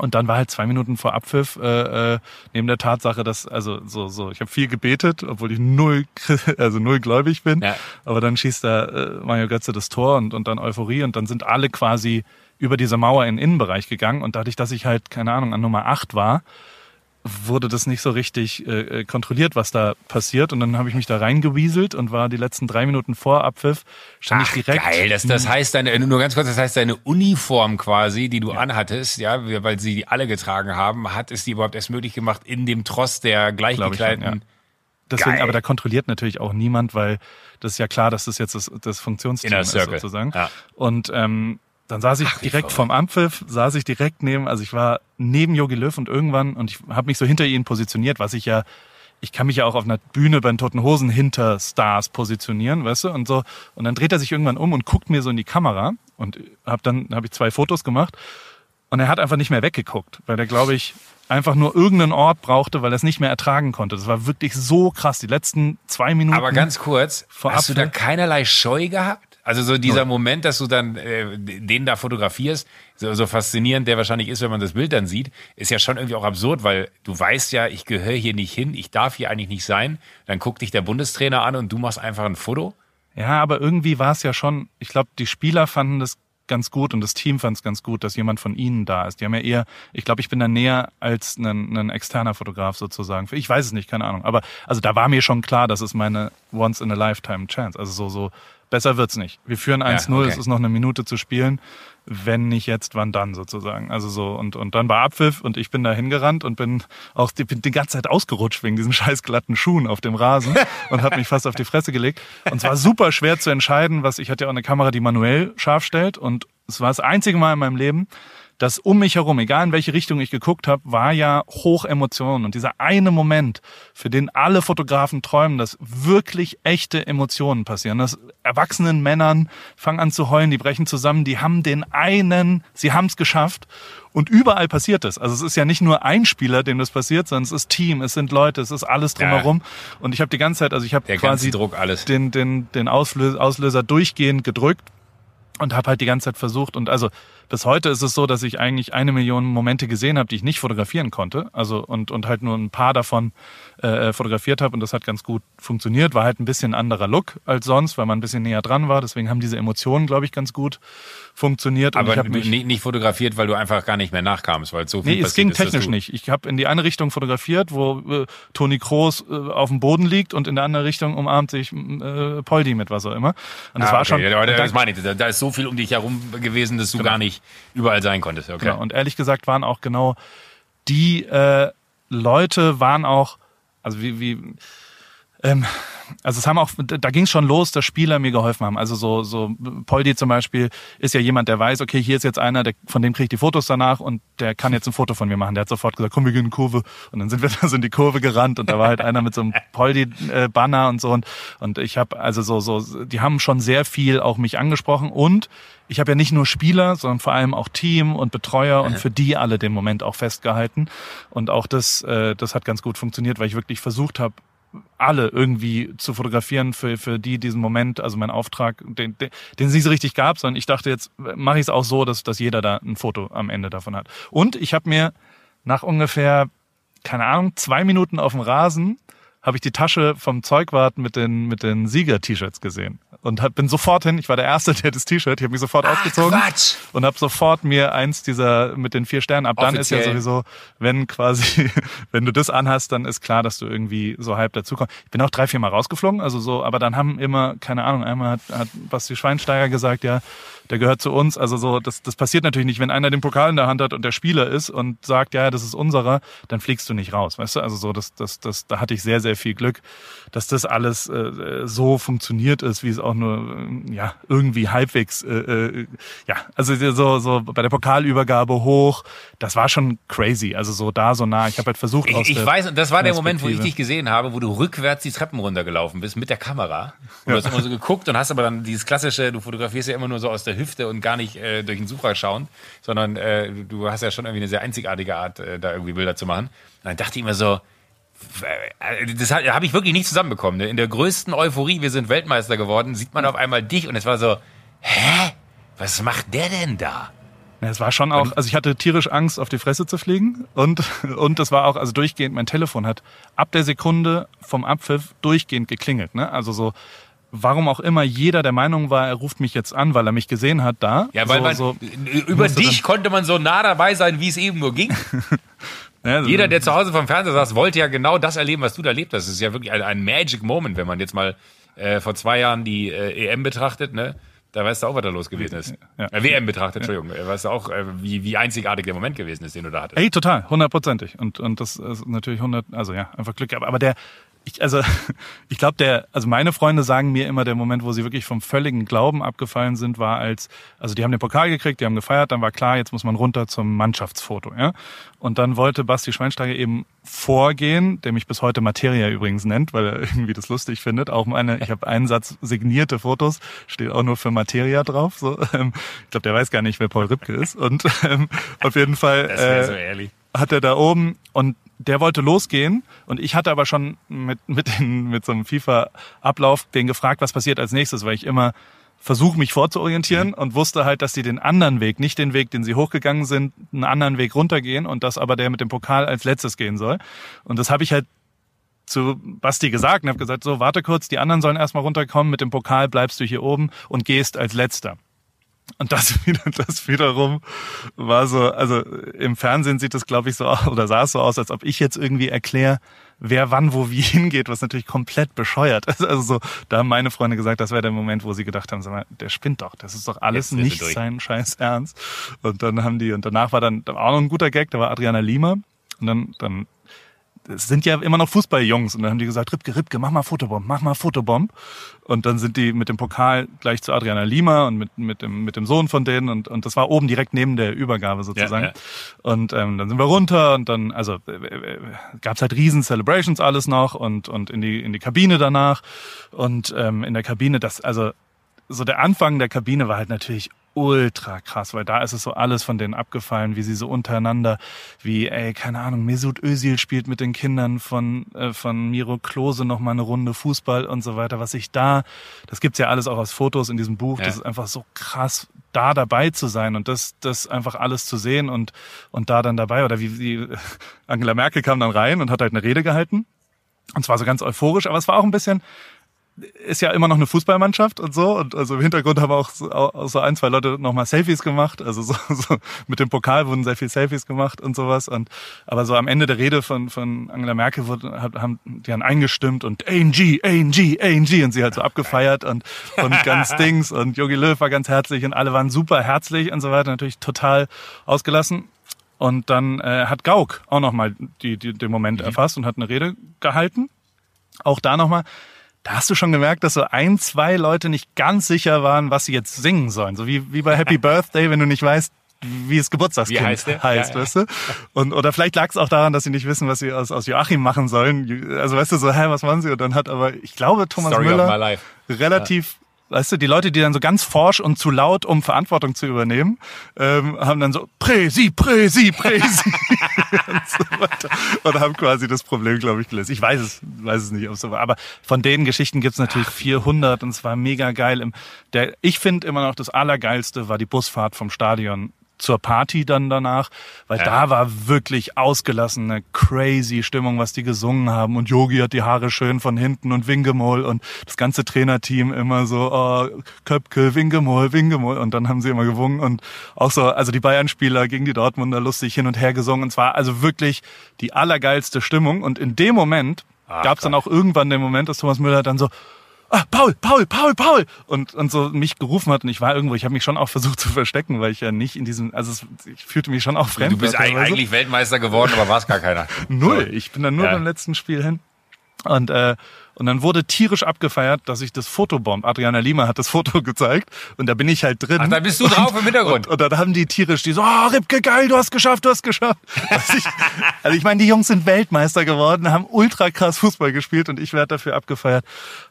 Und dann war halt zwei Minuten vor Abpfiff äh, äh, neben der Tatsache, dass also so so ich habe viel gebetet, obwohl ich null also null gläubig bin. Ja. Aber dann schießt da äh, Mario Götze das Tor und und dann Euphorie und dann sind alle quasi über diese Mauer in den Innenbereich gegangen und dadurch, dass ich halt keine Ahnung an Nummer acht war, wurde das nicht so richtig äh, äh, kontrolliert, was da passiert. Und dann habe ich mich da reingewieselt und war die letzten drei Minuten vor Abpfiff, stand Ach, ich direkt. Geil, das, das heißt deine, nur ganz kurz, das heißt deine Uniform quasi, die du ja. anhattest, ja, weil sie die alle getragen haben, hat es die überhaupt erst möglich gemacht in dem Tross der gleichgekleideten. Deswegen, Geil. aber da kontrolliert natürlich auch niemand, weil das ist ja klar, dass das jetzt das, das Funktionsteam ist sozusagen. Ja. Und ähm, dann saß ich Ach, direkt vom Ampfiff, saß ich direkt neben, also ich war neben Yogi Löw und irgendwann, und ich habe mich so hinter ihn positioniert, was ich ja, ich kann mich ja auch auf einer Bühne bei den Toten Hosen hinter Stars positionieren, weißt du, und so. Und dann dreht er sich irgendwann um und guckt mir so in die Kamera und hab dann habe ich zwei Fotos gemacht und er hat einfach nicht mehr weggeguckt, weil er, glaube ich, einfach nur irgendeinen Ort brauchte, weil er es nicht mehr ertragen konnte. Das war wirklich so krass. Die letzten zwei Minuten. Aber ganz kurz, hast du da keinerlei Scheu gehabt? Also so dieser Moment, dass du dann äh, den da fotografierst, so, so faszinierend der wahrscheinlich ist, wenn man das Bild dann sieht, ist ja schon irgendwie auch absurd, weil du weißt ja, ich gehöre hier nicht hin, ich darf hier eigentlich nicht sein. Dann guckt dich der Bundestrainer an und du machst einfach ein Foto. Ja, aber irgendwie war es ja schon, ich glaube, die Spieler fanden das ganz gut und das Team fand es ganz gut, dass jemand von ihnen da ist. Die haben ja eher, ich glaube, ich bin da näher als ein, ein externer Fotograf sozusagen. Ich weiß es nicht, keine Ahnung. Aber also da war mir schon klar, das ist meine once in a lifetime Chance. Also so so Besser wird's nicht. Wir führen 1-0, ja, okay. es ist noch eine Minute zu spielen. Wenn nicht jetzt, wann dann sozusagen. Also so, und, und dann war Abpfiff und ich bin da hingerannt und bin auch die, bin die ganze Zeit ausgerutscht wegen diesen scheiß glatten Schuhen auf dem Rasen und habe mich fast auf die Fresse gelegt. Und es war super schwer zu entscheiden, was ich hatte ja auch eine Kamera, die manuell scharf stellt und es war das einzige Mal in meinem Leben, dass um mich herum, egal in welche Richtung ich geguckt habe, war ja hoch Emotionen. Und dieser eine Moment, für den alle Fotografen träumen, dass wirklich echte Emotionen passieren. Dass erwachsenen Männern fangen an zu heulen, die brechen zusammen, die haben den einen, sie haben es geschafft. Und überall passiert es. Also es ist ja nicht nur ein Spieler, dem das passiert, sondern es ist Team, es sind Leute, es ist alles drumherum. Ja. Und ich habe die ganze Zeit, also ich habe quasi Druck, alles. den den den Auslöser, Auslöser durchgehend gedrückt und habe halt die ganze Zeit versucht und also bis heute ist es so, dass ich eigentlich eine Million Momente gesehen habe, die ich nicht fotografieren konnte. Also und und halt nur ein paar davon äh, fotografiert habe und das hat ganz gut funktioniert. War halt ein bisschen anderer Look als sonst, weil man ein bisschen näher dran war. Deswegen haben diese Emotionen, glaube ich, ganz gut funktioniert. Aber ich mich, nicht, nicht fotografiert, weil du einfach gar nicht mehr nachkamst, weil so viel Nee, es ging technisch nicht. Ich habe in die eine Richtung fotografiert, wo äh, Toni Kroos äh, auf dem Boden liegt und in der andere Richtung umarmt sich äh, Poldi mit was auch immer. Und das ah, war schon. Ja, das meine ich. Da ist so viel um dich herum gewesen, dass du genau. gar nicht überall sein konntest. Okay. Genau. Und ehrlich gesagt waren auch genau die äh, Leute waren auch, also wie, wie ähm, also es haben auch, da ging es schon los, dass Spieler mir geholfen haben. Also so, so Poldi zum Beispiel ist ja jemand, der weiß, okay, hier ist jetzt einer, der, von dem kriege ich die Fotos danach und der kann jetzt ein Foto von mir machen. Der hat sofort gesagt, komm, wir gehen in die Kurve. Und dann sind wir da so in die Kurve gerannt und da war halt einer mit so einem Poldi-Banner und so. Und, und ich habe also so, so, die haben schon sehr viel auch mich angesprochen und ich habe ja nicht nur Spieler, sondern vor allem auch Team und Betreuer und für die alle den Moment auch festgehalten. Und auch das, äh, das hat ganz gut funktioniert, weil ich wirklich versucht habe, alle irgendwie zu fotografieren für, für die diesen Moment, also mein Auftrag, den, den, den es so richtig gab, sondern ich dachte, jetzt mache ich es auch so, dass, dass jeder da ein Foto am Ende davon hat. Und ich habe mir nach ungefähr, keine Ahnung, zwei Minuten auf dem Rasen habe ich die Tasche vom Zeugwart mit den, mit den Sieger-T-Shirts gesehen. Und hab, bin sofort hin, ich war der Erste, der das T-Shirt, ich habe mich sofort Ach, ausgezogen Quatsch. und habe sofort mir eins dieser mit den vier Sternen, ab dann Offiziell. ist ja sowieso, wenn quasi, wenn du das anhast, dann ist klar, dass du irgendwie so halb dazukommst. Ich bin auch drei, vier Mal rausgeflogen, also so, aber dann haben immer, keine Ahnung, einmal hat, hat Basti Schweinsteiger gesagt, ja, der gehört zu uns. Also so, das, das passiert natürlich nicht. Wenn einer den Pokal in der Hand hat und der Spieler ist und sagt, ja, das ist unserer, dann fliegst du nicht raus. Weißt du? Also so, das, das, das, da hatte ich sehr, sehr viel Glück, dass das alles äh, so funktioniert ist, wie es auch nur äh, ja irgendwie halbwegs äh, äh, ja, also so, so bei der Pokalübergabe hoch, das war schon crazy. Also so da so nah. Ich habe halt versucht ich, Ich weiß, das war der Moment, wo ich dich gesehen habe, wo du rückwärts die Treppen runtergelaufen bist mit der Kamera. Und ja. du hast immer so geguckt und hast aber dann dieses klassische, du fotografierst ja immer nur so aus der Hüfte und gar nicht äh, durch den Sucher schauen, sondern äh, du hast ja schon irgendwie eine sehr einzigartige Art, äh, da irgendwie Bilder zu machen. Und dann dachte ich immer so, äh, das habe ich wirklich nicht zusammenbekommen. Ne? In der größten Euphorie, wir sind Weltmeister geworden, sieht man auf einmal dich und es war so, hä? Was macht der denn da? Ja, es war schon auch, also ich hatte tierisch Angst, auf die Fresse zu fliegen und, und das war auch, also durchgehend, mein Telefon hat ab der Sekunde vom Abpfiff durchgehend geklingelt, ne? Also so, warum auch immer jeder der Meinung war, er ruft mich jetzt an, weil er mich gesehen hat da. Ja, weil so, man, so, über dich konnte man so nah dabei sein, wie es eben nur ging. ja, jeder, der zu Hause vom Fernseher saß, wollte ja genau das erleben, was du da erlebt hast. Das ist ja wirklich ein, ein Magic Moment, wenn man jetzt mal äh, vor zwei Jahren die äh, EM betrachtet, ne? Da weißt du auch, was da los gewesen ist. Ja. Äh, WM betrachtet, Entschuldigung. Ja. Weißt du auch, äh, wie, wie einzigartig der Moment gewesen ist, den du da hattest. Ey, total, hundertprozentig. Und, und das ist natürlich hundert, also ja, einfach Glück. Aber, aber der, ich, also ich glaube, der, also meine Freunde sagen mir immer, der Moment, wo sie wirklich vom völligen Glauben abgefallen sind, war als, also die haben den Pokal gekriegt, die haben gefeiert, dann war klar, jetzt muss man runter zum Mannschaftsfoto, ja. Und dann wollte Basti Schweinsteiger eben vorgehen, der mich bis heute Materia übrigens nennt, weil er irgendwie das lustig findet. Auch meine, ich habe einen Satz signierte Fotos, steht auch nur für Materia drauf. So, ähm, ich glaube, der weiß gar nicht, wer Paul Ripke ist. Und ähm, auf jeden Fall äh, so hat er da oben und der wollte losgehen und ich hatte aber schon mit, mit, den, mit so einem FIFA-Ablauf den gefragt, was passiert als nächstes, weil ich immer versuche, mich vorzuorientieren mhm. und wusste halt, dass die den anderen Weg, nicht den Weg, den sie hochgegangen sind, einen anderen Weg runtergehen und dass aber der mit dem Pokal als letztes gehen soll. Und das habe ich halt zu Basti gesagt und habe gesagt, so, warte kurz, die anderen sollen erstmal runterkommen, mit dem Pokal bleibst du hier oben und gehst als letzter. Und das, wieder, das wiederum war so, also im Fernsehen sieht es, glaube ich, so aus, oder sah es so aus, als ob ich jetzt irgendwie erkläre, wer wann wo wie hingeht, was natürlich komplett bescheuert ist. Also so, da haben meine Freunde gesagt, das wäre der Moment, wo sie gedacht haben, sag mal, der spinnt doch, das ist doch alles nicht sein scheiß Ernst. Und dann haben die, und danach war dann auch noch ein guter Gag, da war Adriana Lima. Und dann, dann es sind ja immer noch Fußballjungs und dann haben die gesagt, Ripke, Ripke, mach mal Fotobomb, mach mal Fotobomb. Und dann sind die mit dem Pokal gleich zu Adriana Lima und mit, mit, dem, mit dem Sohn von denen und, und das war oben direkt neben der Übergabe sozusagen. Ja, ja. Und ähm, dann sind wir runter und dann, also äh, äh, gab halt riesen Celebrations alles noch und, und in die, in die Kabine danach. Und ähm, in der Kabine, das, also so der Anfang der Kabine war halt natürlich ultra krass, weil da ist es so alles von denen abgefallen, wie sie so untereinander, wie, ey, keine Ahnung, Mesut Özil spielt mit den Kindern von, äh, von Miro Klose noch mal eine Runde Fußball und so weiter, was ich da, das gibt's ja alles auch aus Fotos in diesem Buch, ja. das ist einfach so krass, da dabei zu sein und das, das einfach alles zu sehen und, und da dann dabei, oder wie, wie Angela Merkel kam dann rein und hat halt eine Rede gehalten. Und zwar so ganz euphorisch, aber es war auch ein bisschen, ist ja immer noch eine Fußballmannschaft und so. Und also im Hintergrund haben auch so, auch so ein, zwei Leute nochmal Selfies gemacht. Also so, so mit dem Pokal wurden sehr viel Selfies gemacht und sowas. Und aber so am Ende der Rede von, von Angela Merkel wurde, haben die dann eingestimmt und ANG, ANG, ANG und sie halt so abgefeiert und, und ganz Dings und Jogi Löw war ganz herzlich und alle waren super herzlich und so weiter. Natürlich total ausgelassen. Und dann äh, hat Gauck auch nochmal die, die, den Moment mhm. erfasst und hat eine Rede gehalten. Auch da nochmal da hast du schon gemerkt, dass so ein, zwei Leute nicht ganz sicher waren, was sie jetzt singen sollen. So wie, wie bei Happy Birthday, wenn du nicht weißt, wie es Geburtstagskind wie heißt, der? heißt ja, weißt du? Und, oder vielleicht lag es auch daran, dass sie nicht wissen, was sie aus, aus Joachim machen sollen. Also weißt du, so, hä, was machen sie? Und dann hat aber, ich glaube, Thomas Story Müller relativ weißt du, die Leute, die dann so ganz forsch und zu laut, um Verantwortung zu übernehmen, ähm, haben dann so Präsi, Präsi, Präsi und so weiter und haben quasi das Problem, glaube ich, gelöst. Ich weiß es, weiß es nicht, ob so war. Aber von den Geschichten gibt's natürlich 400 und es war mega geil. Der, ich finde immer noch das Allergeilste war die Busfahrt vom Stadion zur Party dann danach, weil ja. da war wirklich ausgelassene crazy Stimmung, was die gesungen haben. Und Yogi hat die Haare schön von hinten und Wingemol und das ganze Trainerteam immer so oh, Köpke, Wingemol, Wingemol. Und dann haben sie immer gewungen und auch so, also die Bayern-Spieler gegen die Dortmunder lustig hin und her gesungen. Und zwar also wirklich die allergeilste Stimmung. Und in dem Moment gab es dann auch irgendwann den Moment, dass Thomas Müller dann so ah, Paul, Paul, Paul, Paul und und so mich gerufen hat und ich war irgendwo, ich habe mich schon auch versucht zu verstecken, weil ich ja nicht in diesem, also es, ich fühlte mich schon auch fremd. Du bist eigentlich Weltmeister geworden, aber warst gar keiner. Null, ich bin dann nur ja. beim letzten Spiel hin und äh, und dann wurde tierisch abgefeiert, dass ich das Fotobomb, Adriana Lima hat das Foto gezeigt und da bin ich halt drin. Ach, da bist du drauf im Hintergrund. Und, und, und dann haben die tierisch, die so, oh, Ripke, geil, du hast geschafft, du hast geschafft. Also ich, also ich meine, die Jungs sind Weltmeister geworden, haben ultra krass Fußball gespielt und ich werde dafür abgefeiert.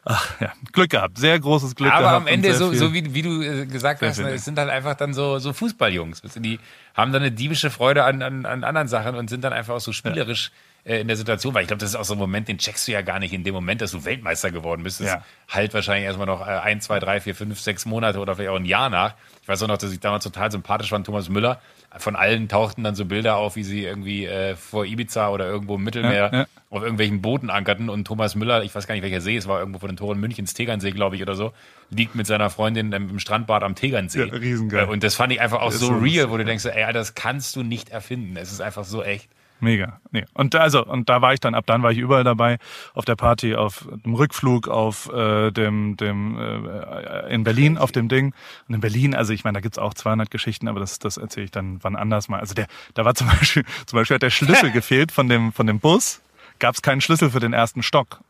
Ach ja, Glück gehabt, sehr großes Glück Aber gehabt. Aber am Ende, so, so wie, wie du äh, gesagt hast, ne, es sind halt einfach dann so, so Fußballjungs. Die haben dann eine diebische Freude an, an, an anderen Sachen und sind dann einfach auch so spielerisch. Ja in der Situation, weil ich glaube, das ist auch so ein Moment, den checkst du ja gar nicht in dem Moment, dass du Weltmeister geworden bist. Das ja. halt wahrscheinlich erstmal noch äh, ein, zwei, drei, vier, fünf, sechs Monate oder vielleicht auch ein Jahr nach. Ich weiß auch noch, dass ich damals total sympathisch fand, Thomas Müller. Von allen tauchten dann so Bilder auf, wie sie irgendwie äh, vor Ibiza oder irgendwo im Mittelmeer ja, ja. auf irgendwelchen Booten ankerten und Thomas Müller, ich weiß gar nicht, welcher See es war, irgendwo vor den Toren Münchens, Tegernsee, glaube ich, oder so, liegt mit seiner Freundin im Strandbad am Tegernsee. Ja, riesengeil. Und das fand ich einfach auch so, so real, wo du denkst, ey, das kannst du nicht erfinden. Es ist einfach so echt. Mega. Nee. Und da, also, und da war ich dann, ab dann war ich überall dabei, auf der Party, auf dem Rückflug, auf äh, dem, dem äh, in Berlin, auf dem Ding. Und in Berlin, also ich meine, da gibt's auch 200 Geschichten, aber das, das erzähle ich dann wann anders mal. Also der, da war zum Beispiel, zum Beispiel hat der Schlüssel gefehlt von dem, von dem Bus, gab's keinen Schlüssel für den ersten Stock.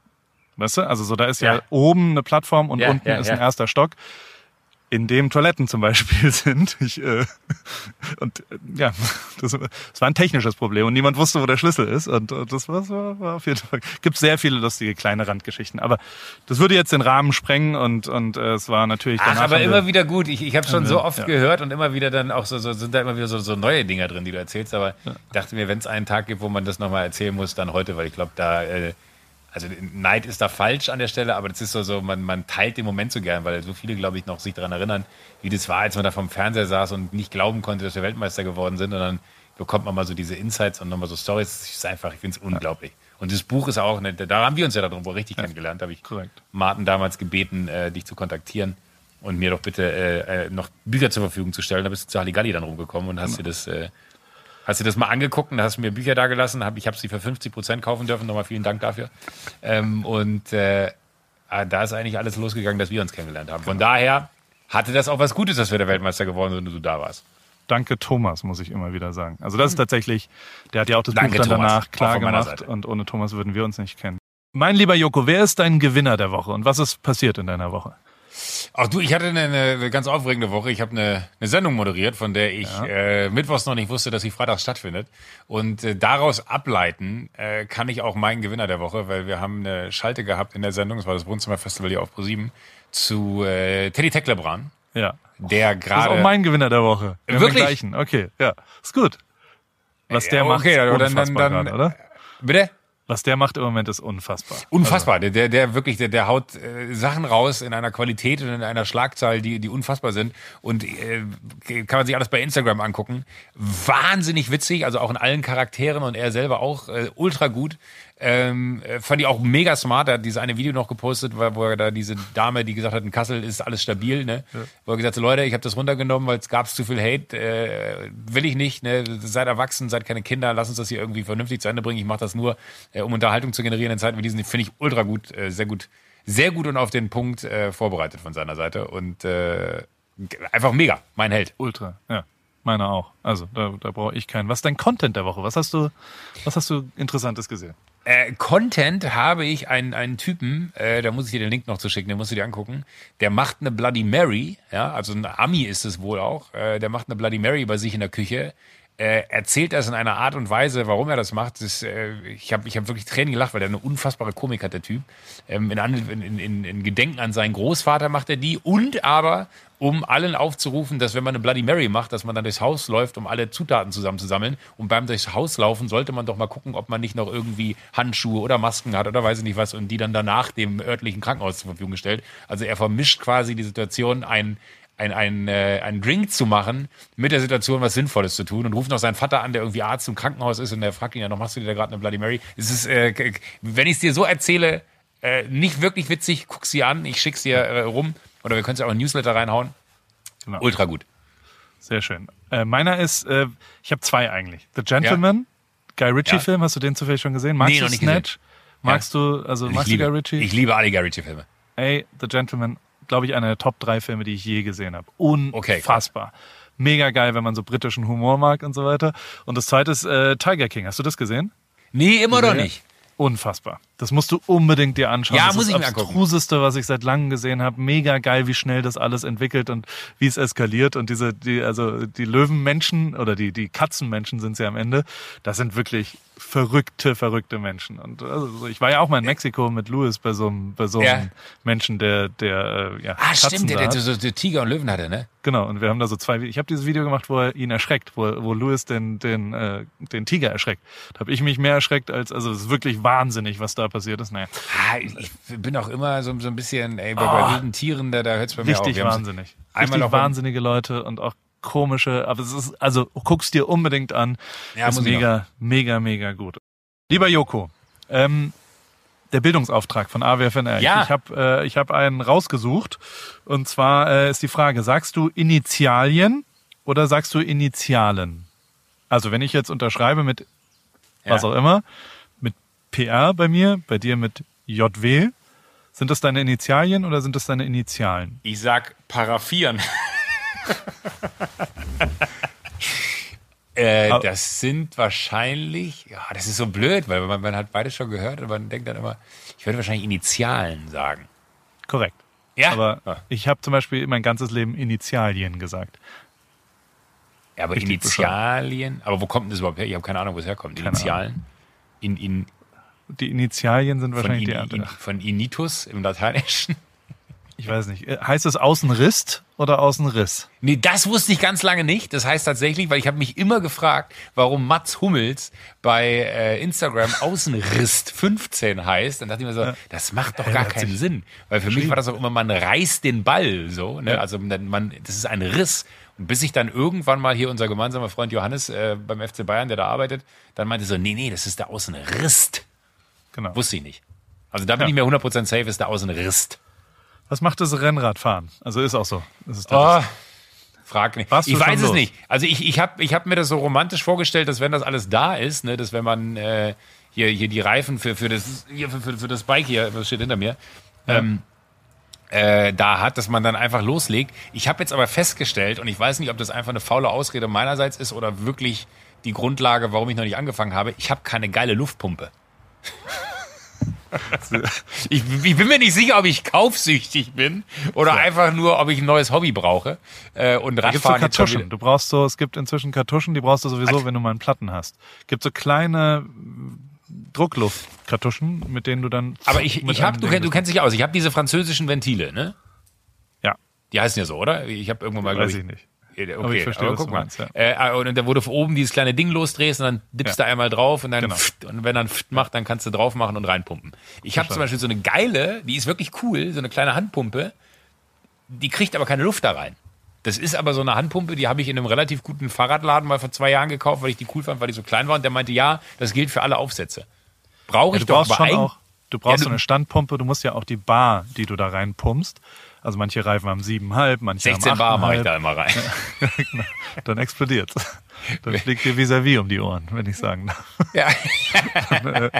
Weißt du? Also so, da ist ja, ja oben eine Plattform und ja, unten ja, ist ein erster Stock in dem Toiletten zum Beispiel sind. Ich, äh, und äh, ja, das, das war ein technisches Problem und niemand wusste, wo der Schlüssel ist. Und, und das war, war, auf jeden Fall. Gibt sehr viele lustige kleine Randgeschichten, aber das würde jetzt den Rahmen sprengen und und äh, es war natürlich. Ach, aber immer wieder gut. Ich, ich habe schon so oft ja. gehört und immer wieder dann auch so, so sind da immer wieder so, so neue Dinger drin, die du erzählst. Aber ja. dachte mir, wenn es einen Tag gibt, wo man das nochmal erzählen muss, dann heute, weil ich glaube, da äh, also Neid ist da falsch an der Stelle, aber das ist so, so man, man teilt den Moment so gern, weil so viele, glaube ich, noch sich daran erinnern, wie das war, als man da vom Fernseher saß und nicht glauben konnte, dass wir Weltmeister geworden sind. Und dann bekommt man mal so diese Insights und nochmal so Stories. Das ist einfach, ich finde es unglaublich. Und das Buch ist auch, ne, da haben wir uns ja darum richtig ja. kennengelernt. Habe ich Korrekt. Martin damals gebeten, äh, dich zu kontaktieren und mir doch bitte äh, äh, noch Bücher zur Verfügung zu stellen. Da bist du zu Halligalli dann rumgekommen und hast genau. dir das äh, Hast du das mal angeguckt und hast mir Bücher da gelassen? Hab, ich habe sie für 50 Prozent kaufen dürfen. Nochmal vielen Dank dafür. Ähm, und äh, ah, da ist eigentlich alles losgegangen, dass wir uns kennengelernt haben. Von genau. daher hatte das auch was Gutes, dass wir der Weltmeister geworden sind und du da warst. Danke Thomas, muss ich immer wieder sagen. Also das ist tatsächlich, der hat ja auch das Danke, Buch dann Thomas. danach klar gemacht und ohne Thomas würden wir uns nicht kennen. Mein lieber Joko, wer ist dein Gewinner der Woche und was ist passiert in deiner Woche? Ach du, ich hatte eine, eine ganz aufregende Woche. Ich habe eine, eine Sendung moderiert, von der ich ja. äh, mittwochs noch nicht wusste, dass sie freitags stattfindet. Und äh, daraus ableiten äh, kann ich auch meinen Gewinner der Woche, weil wir haben eine Schalte gehabt in der Sendung, das war das Wohnzimmerfestival hier auf ProSieben, zu äh, Teddy Tecklebrand. Ja. der gerade. Das ist auch mein Gewinner der Woche. Wir Wirklich? Okay, ja, ist gut. Was der okay, macht, dann, dann, dann, grad, oder? Bitte? Was der macht im Moment ist unfassbar. Unfassbar. Also. Der, der wirklich, der, der haut äh, Sachen raus in einer Qualität und in einer Schlagzahl, die, die unfassbar sind. Und äh, kann man sich alles bei Instagram angucken. Wahnsinnig witzig, also auch in allen Charakteren und er selber auch äh, ultra gut. Ähm, äh, fand ich auch mega smart. Er hat dieses eine Video noch gepostet, wo er da diese Dame, die gesagt hat, in Kassel ist alles stabil, ne? Ja. Wo er gesagt hat, Leute, ich habe das runtergenommen, weil es gab zu viel Hate. Äh, will ich nicht, ne? Seid erwachsen, seid keine Kinder, lass uns das hier irgendwie vernünftig zu Ende bringen. Ich mache das nur, äh, um Unterhaltung zu generieren in Zeiten wie diesen. Finde ich ultra gut, äh, sehr gut, sehr gut und auf den Punkt äh, vorbereitet von seiner Seite. Und äh, einfach mega, mein Held. Ultra, ja. Meiner auch. Also da, da brauche ich keinen. Was ist dein Content der Woche? Was hast du, was hast du Interessantes gesehen? Äh, Content habe ich einen, einen Typen, äh, da muss ich dir den Link noch zu schicken, den musst du dir angucken. Der macht eine Bloody Mary, ja, also ein Ami ist es wohl auch. Äh, der macht eine Bloody Mary bei sich in der Küche. Äh, erzählt das in einer Art und Weise, warum er das macht. Das, äh, ich habe ich hab wirklich Tränen gelacht, weil der eine unfassbare Komik hat, der Typ. Ähm, in, in, in, in Gedenken an seinen Großvater macht er die und aber um allen aufzurufen, dass wenn man eine Bloody Mary macht, dass man dann durchs Haus läuft, um alle Zutaten zusammenzusammeln. Und beim durchs Haus laufen sollte man doch mal gucken, ob man nicht noch irgendwie Handschuhe oder Masken hat oder weiß ich nicht was und die dann danach dem örtlichen Krankenhaus zur Verfügung stellt. Also er vermischt quasi die Situation, ein ein, ein, äh, ein Drink zu machen, mit der Situation was Sinnvolles zu tun und ruft noch seinen Vater an, der irgendwie Arzt im Krankenhaus ist und der fragt ihn ja noch, machst du dir da gerade eine Bloody Mary? Es ist, äh, wenn ich es dir so erzähle, äh, nicht wirklich witzig, guck sie an, ich schick's dir äh, rum oder wir können es ja auch in Newsletter reinhauen. Genau. Ultra gut. Sehr schön. Äh, meiner ist, äh, ich habe zwei eigentlich. The Gentleman, ja. Guy Ritchie-Film, ja. hast du den zufällig schon gesehen? Magst nee, du Snatch? Gesehen. Magst ja. du, also magst liebe, du Guy Ritchie? Ich liebe alle Guy Ritchie-Filme. Ey, The Gentleman, glaube ich, einer der Top drei Filme, die ich je gesehen habe. Unfassbar. Okay, Mega geil, wenn man so britischen Humor mag und so weiter. Und das zweite ist äh, Tiger King. Hast du das gesehen? Nee, immer noch nicht. Unfassbar. Das musst du unbedingt dir anschauen. Ja, das muss ist ich das Abstruseste, was ich seit langem gesehen habe. Mega geil, wie schnell das alles entwickelt und wie es eskaliert. Und diese, die, also die Löwenmenschen oder die, die Katzenmenschen sind sie am Ende. Das sind wirklich verrückte, verrückte Menschen. Und also ich war ja auch mal in Mexiko mit Louis bei so einem, bei so einem ja. Menschen, der, der äh, ja, Ah, Katzen stimmt, der, der, der, der Tiger und Löwen hatte, ne? Genau, und wir haben da so zwei, ich habe dieses Video gemacht, wo er ihn erschreckt, wo, wo Louis den, den, äh, den Tiger erschreckt. Da habe ich mich mehr erschreckt, als, also es ist wirklich wahnsinnig, was da passiert ist. Naja. Ah, ich bin auch immer so, so ein bisschen, ey, bei, oh, bei wilden Tieren, da, da hört es bei mir auf. Richtig wahnsinnig. Richtig wahnsinnige Leute und auch komische, aber es ist, also guck's dir unbedingt an. Ja, ist mega, mega, mega gut. Lieber Joko, ähm, der Bildungsauftrag von AWFNR. Ja. Ich habe äh, ich hab einen rausgesucht. Und zwar äh, ist die Frage, sagst du Initialien oder sagst du Initialen? Also wenn ich jetzt unterschreibe mit ja. was auch immer, PR bei mir, bei dir mit JW, sind das deine Initialien oder sind das deine Initialen? Ich sag paraffieren. Äh, das sind wahrscheinlich, ja, das ist so blöd, weil man, man hat beides schon gehört und man denkt dann immer, ich würde wahrscheinlich Initialen sagen. Korrekt. Ja. Aber ja. ich habe zum Beispiel mein ganzes Leben Initialien gesagt. Ja, aber Richtig Initialien, bescheuert. aber wo kommt denn das überhaupt her? Ich habe keine Ahnung, wo es herkommt. Keine Initialen? In, in, die Initialien sind wahrscheinlich in, die in, Von Initus im Lateinischen ich weiß nicht, äh, heißt es Außenriss oder Außenriss? Nee, das wusste ich ganz lange nicht. Das heißt tatsächlich, weil ich habe mich immer gefragt, warum Mats Hummels bei äh, Instagram Außenriss 15 heißt. Dann dachte ich mir so, ja. das macht doch gar keinen Sinn. Weil für mich war das auch immer, man reißt den Ball so. Ne? Ja. Also man, das ist ein Riss. Und bis ich dann irgendwann mal hier unser gemeinsamer Freund Johannes äh, beim FC Bayern, der da arbeitet, dann meinte so, nee, nee, das ist der Außenriss. Genau. Wusste ich nicht. Also da bin ja. ich mir 100% safe, ist der Außenriss. Was macht das Rennradfahren? Also ist auch so. Ist oh, frag nicht. ich weiß es nicht. Also ich, ich habe ich hab mir das so romantisch vorgestellt, dass wenn das alles da ist, ne, dass wenn man äh, hier, hier die Reifen für, für, das, hier für, für das Bike hier, was steht hinter mir, ja. ähm, äh, da hat, dass man dann einfach loslegt. Ich habe jetzt aber festgestellt, und ich weiß nicht, ob das einfach eine faule Ausrede meinerseits ist oder wirklich die Grundlage, warum ich noch nicht angefangen habe, ich habe keine geile Luftpumpe. ich, ich, bin mir nicht sicher, ob ich kaufsüchtig bin oder ja. einfach nur, ob ich ein neues Hobby brauche. Äh, und Radfahren. Da gibt's so Kartuschen. Du brauchst so, es gibt inzwischen Kartuschen, die brauchst du sowieso, Was? wenn du mal einen Platten hast. Gibt so kleine Druckluftkartuschen, mit denen du dann. Aber ich, ich habe, du, du kennst dich aus. Ich habe diese französischen Ventile, ne? Ja. Die heißen ja so, oder? Ich habe irgendwann mal, glaube ich, ich nicht. Okay, aber ich verstehe, aber guck mal. Meinst, ja. äh, und da wurde oben dieses kleine Ding losdrehst und dann dippst ja. du einmal drauf und dann genau. pft, und wenn dann pft macht, dann kannst du drauf machen und reinpumpen. Ich habe zum Beispiel so eine geile, die ist wirklich cool, so eine kleine Handpumpe, die kriegt aber keine Luft da rein. Das ist aber so eine Handpumpe, die habe ich in einem relativ guten Fahrradladen mal vor zwei Jahren gekauft, weil ich die cool fand, weil die so klein war. Und der meinte, ja, das gilt für alle Aufsätze. Brauche ich ja, doch aber auch, Du brauchst ja, so eine Standpumpe, du musst ja auch die Bar, die du da reinpumpst, also manche Reifen haben 7,5, manche 16 haben 8,5. Bar mache ich da immer rein. genau. Dann explodiert Dann fliegt dir vis-à-vis um die Ohren, wenn ich sagen darf. Ja. Äh,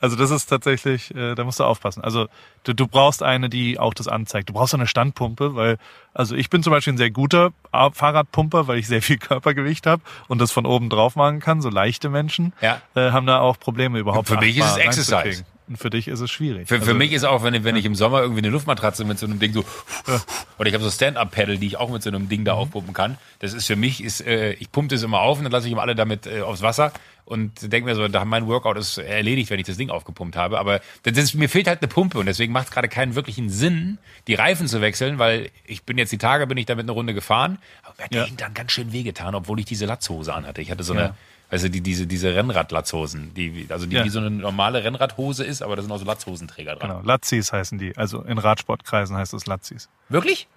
also das ist tatsächlich, äh, da musst du aufpassen. Also du, du brauchst eine, die auch das anzeigt. Du brauchst eine Standpumpe, weil, also ich bin zum Beispiel ein sehr guter Fahrradpumper, weil ich sehr viel Körpergewicht habe und das von oben drauf machen kann. So leichte Menschen ja. äh, haben da auch Probleme überhaupt. Für mich ist es Exercise. Und für dich ist es schwierig. Für, also, für mich ist auch, wenn, wenn ich im Sommer irgendwie eine Luftmatratze mit so einem Ding so, ja. oder ich habe so Stand-Up-Pedal, die ich auch mit so einem Ding da mhm. aufpumpen kann. Das ist für mich, ist, äh, ich pumpe das immer auf und dann lasse ich immer alle damit äh, aufs Wasser und denke mir so, mein Workout ist erledigt, wenn ich das Ding aufgepumpt habe. Aber das ist, mir fehlt halt eine Pumpe und deswegen macht es gerade keinen wirklichen Sinn, die Reifen zu wechseln, weil ich bin jetzt die Tage, bin ich damit eine Runde gefahren, aber mir hat ja. der Hintern ganz schön wehgetan, obwohl ich diese Latzhose anhatte. Ich hatte so eine Weißt du, die, diese, diese Rennradlatzhosen, die, also die ja. wie so eine normale Rennradhose ist, aber da sind auch so Latzhosenträger dran. Genau, Latzis heißen die. Also in Radsportkreisen heißt es Latzis. Wirklich?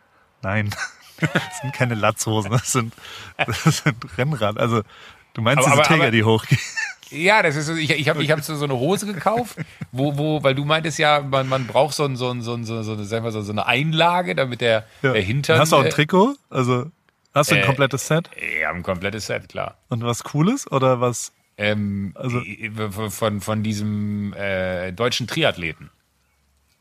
Nein, das sind keine Latzhosen, das sind, das sind Rennrad. Also du meinst aber, diese aber, Träger, aber, die hochgehen. Ja, das ist so, ich, ich habe ich hab so eine Hose gekauft, wo, wo, weil du meintest ja, man, man braucht so, ein, so, ein, so, ein, so, eine, so eine Einlage, damit der, ja. der Hintern. Hast du auch ein Trikot? Also Hast du ein äh, komplettes Set? Ja, ein komplettes Set, klar. Und was Cooles oder was? Ähm, also von, von diesem äh, deutschen Triathleten.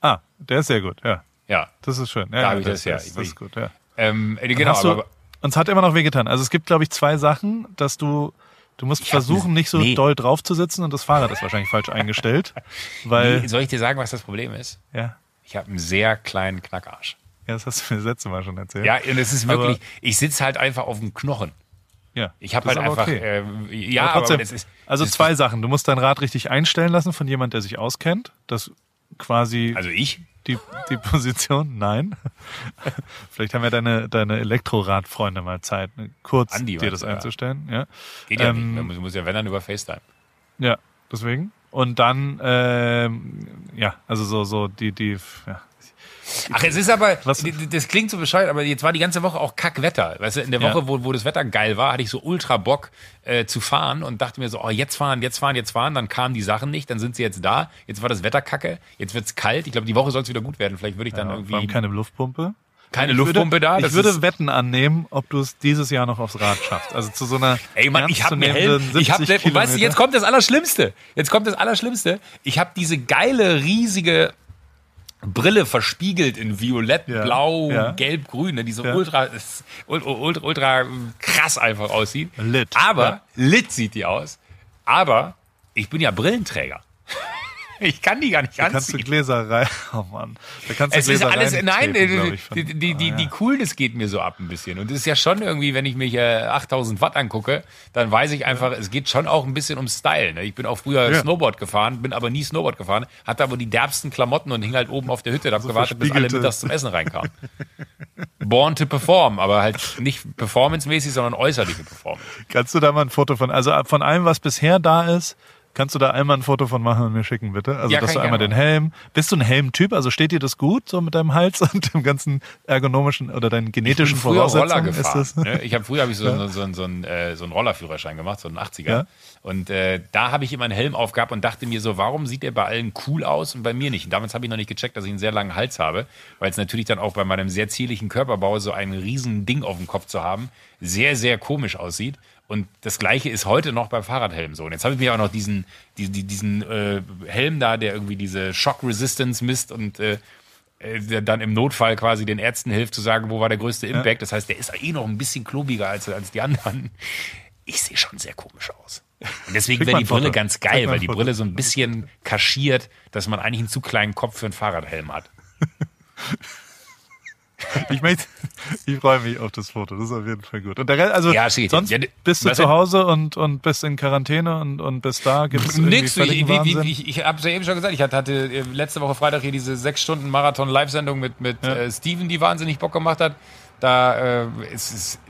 Ah, der ist sehr gut, ja. Ja. Das ist schön. Ja, da ja, habe ich das, ja. Das, das ist gut, ja. Ähm, äh, genau, du, aber, uns hat immer noch wehgetan. Also es gibt, glaube ich, zwei Sachen, dass du Du musst versuchen, nicht so nee. doll drauf zu sitzen und das Fahrrad ist wahrscheinlich falsch eingestellt. Weil nee, soll ich dir sagen, was das Problem ist? Ja. Ich habe einen sehr kleinen Knackarsch. Ja, das hast du mir das letzte Mal schon erzählt. Ja, und es ist wirklich, aber, ich sitze halt einfach auf dem Knochen. Ja. Ich habe halt einfach, okay. äh, ja, aber, trotzdem, aber ist, also zwei Sachen. Du musst dein Rad richtig einstellen lassen von jemand, der sich auskennt. Das quasi. Also ich? Die, die Position? Nein. Vielleicht haben ja deine, deine Elektroradfreunde mal Zeit, kurz Andi, dir das ja. einzustellen. Ja. Geht ja ähm, nicht. Man muss, muss ja, wenn dann über FaceTime. Ja, deswegen. Und dann, ähm, ja, also so, so die, die, ja, Ach, es ist aber, Was? das klingt so bescheuert, aber jetzt war die ganze Woche auch Kackwetter. Weißt du, in der Woche, ja. wo, wo das Wetter geil war, hatte ich so ultra Bock äh, zu fahren und dachte mir so, oh, jetzt fahren, jetzt fahren, jetzt fahren. Dann kamen die Sachen nicht, dann sind sie jetzt da. Jetzt war das Wetter kacke, jetzt wird's kalt. Ich glaube, die Woche soll es wieder gut werden. Vielleicht würde ich dann ja, irgendwie. keine Luftpumpe? Keine ich Luftpumpe würde, da. Ich würde Wetten annehmen, ob du es dieses Jahr noch aufs Rad schaffst. Also zu so einer. Ey Mann, ich habe. Ich hab, weißt du, jetzt kommt das Allerschlimmste. Jetzt kommt das Allerschlimmste. Ich habe diese geile riesige Brille verspiegelt in Violett, ja. Blau, ja. Gelb, Grün, ne, die so ja. ultra, ultra, ultra krass einfach aussieht. Lit. Aber, lit sieht die aus. Aber ich bin ja Brillenträger. Ich kann die gar nicht anziehen. Da kannst du Gläser rein. Oh Mann. Da kannst du es Gläser ist alles, nein, die, die, die, die, die Coolness geht mir so ab ein bisschen. Und es ist ja schon irgendwie, wenn ich mich äh, 8000 Watt angucke, dann weiß ich einfach, es geht schon auch ein bisschen um Style. Ne? Ich bin auch früher ja. Snowboard gefahren, bin aber nie Snowboard gefahren, hatte aber die derbsten Klamotten und hing halt oben auf der Hütte, hab so gewartet, bis alle mittags zum Essen reinkamen. Born to perform, aber halt nicht performancemäßig, sondern äußerliche Performance. Kannst du da mal ein Foto von, also von allem, was bisher da ist, Kannst du da einmal ein Foto von machen und mir schicken, bitte? Also, ja, dass du einmal den Helm. Bist du ein Helmtyp? Also steht dir das gut, so mit deinem Hals und dem ganzen ergonomischen oder deinen genetischen ich bin früher Roller gefahren. Ne? Ich habe früher habe ich so, ja. so, so, so, einen, äh, so einen Rollerführerschein gemacht, so einen 80er. Ja. Und äh, da habe ich immer einen Helm aufgehabt und dachte mir so, warum sieht der bei allen cool aus und bei mir nicht? Und damals habe ich noch nicht gecheckt, dass ich einen sehr langen Hals habe, weil es natürlich dann auch bei meinem sehr zierlichen Körperbau so ein riesen Ding auf dem Kopf zu haben, sehr, sehr komisch aussieht. Und das Gleiche ist heute noch beim Fahrradhelm so. Und jetzt habe ich mir auch noch diesen, diesen, diesen äh, Helm da, der irgendwie diese Shock Resistance misst und äh, äh dann im Notfall quasi den Ärzten hilft zu sagen, wo war der größte Impact. Ja. Das heißt, der ist eh noch ein bisschen klobiger als, als die anderen. Ich sehe schon sehr komisch aus. Und deswegen wäre die Brille ganz geil, weil die Brille so ein bisschen kaschiert, dass man eigentlich einen zu kleinen Kopf für einen Fahrradhelm hat. ich möchte, ich freue mich auf das Foto. Das ist auf jeden Fall gut. Und der Rest, also ja, sonst ja, bist du zu Hause und, und bist in Quarantäne und, und bis da gibt es nichts. Ich, ich, ich, ich habe es ja eben schon gesagt. Ich hatte, äh, letzte Woche Freitag hier diese sechs Stunden Marathon Live-Sendung mit mit ja. äh, Steven, die wahnsinnig Bock gemacht hat. Da äh, ist, ist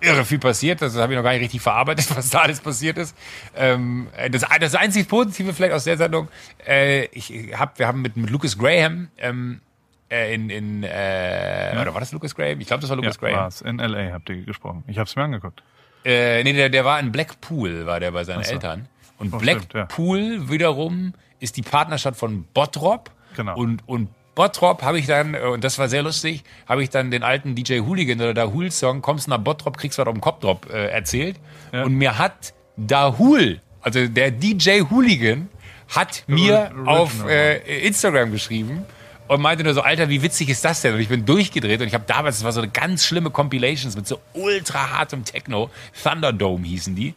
irre viel passiert. Das habe ich noch gar nicht richtig verarbeitet, was da alles passiert ist. Ähm, das, das einzig Positive vielleicht aus der Sendung, äh, ich hab, wir haben mit, mit Lucas Graham ähm, äh, in, in äh, ja. oder war das Lucas Graham? Ich glaube, das war Lucas ja, Graham. War's. In L.A. habt ihr gesprochen. Ich habe es mir angeguckt. Äh, nee, der, der war in Blackpool, war der bei seinen so. Eltern. Und oh, Blackpool stimmt, ja. wiederum ist die Partnerschaft von Bottrop. Genau. Und, und Bottrop habe ich dann, äh, und das war sehr lustig, habe ich dann den alten DJ Hooligan oder Dahul Song, kommst nach Bottrop, kriegst was auf dem Kopfdrop äh, erzählt. Ja. Und mir hat Dahul, also der DJ Hooligan, hat mir auf äh, Instagram geschrieben und meinte nur so, Alter, wie witzig ist das denn? Und ich bin durchgedreht und ich habe damals, das war so eine ganz schlimme Compilations mit so ultra hartem Techno, Thunderdome hießen die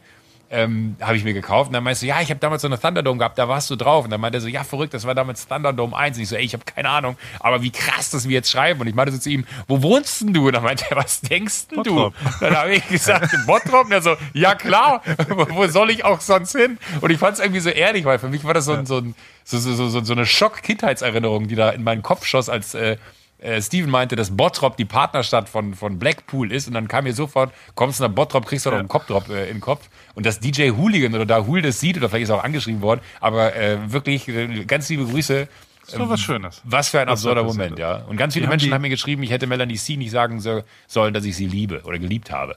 ähm, habe ich mir gekauft. Und dann meinst du, ja, ich habe damals so eine Thunderdome gehabt, da warst du drauf. Und dann meinte er so, ja, verrückt, das war damals Thunderdome 1. Und ich so, ey, ich habe keine Ahnung, aber wie krass, dass wir jetzt schreiben. Und ich meinte so zu ihm, wo wohnst denn du? Und dann meinte er, was denkst denn du? Dann habe ich gesagt, Bottrop. Und er so, ja klar, wo soll ich auch sonst hin? Und ich fand es irgendwie so ehrlich, weil für mich war das so, ein, so, ein, so, so, so, so eine Schock-Kindheitserinnerung, die da in meinen Kopf schoss, als äh, äh, Steven meinte, dass Bottrop die Partnerstadt von, von Blackpool ist und dann kam mir sofort, kommst du nach Bottrop, kriegst du noch ja. einen Kopfdrop äh, in den Kopf und dass DJ Hooligan oder da Hool das sieht oder vielleicht ist er auch angeschrieben worden, aber äh, wirklich äh, ganz liebe Grüße. So was Schönes. Was für ein absurder Moment, ja. Und ganz viele die Menschen haben, haben, mir geschrieben, ich hätte Melanie C. nicht sagen so, sollen, dass ich sie liebe oder geliebt habe.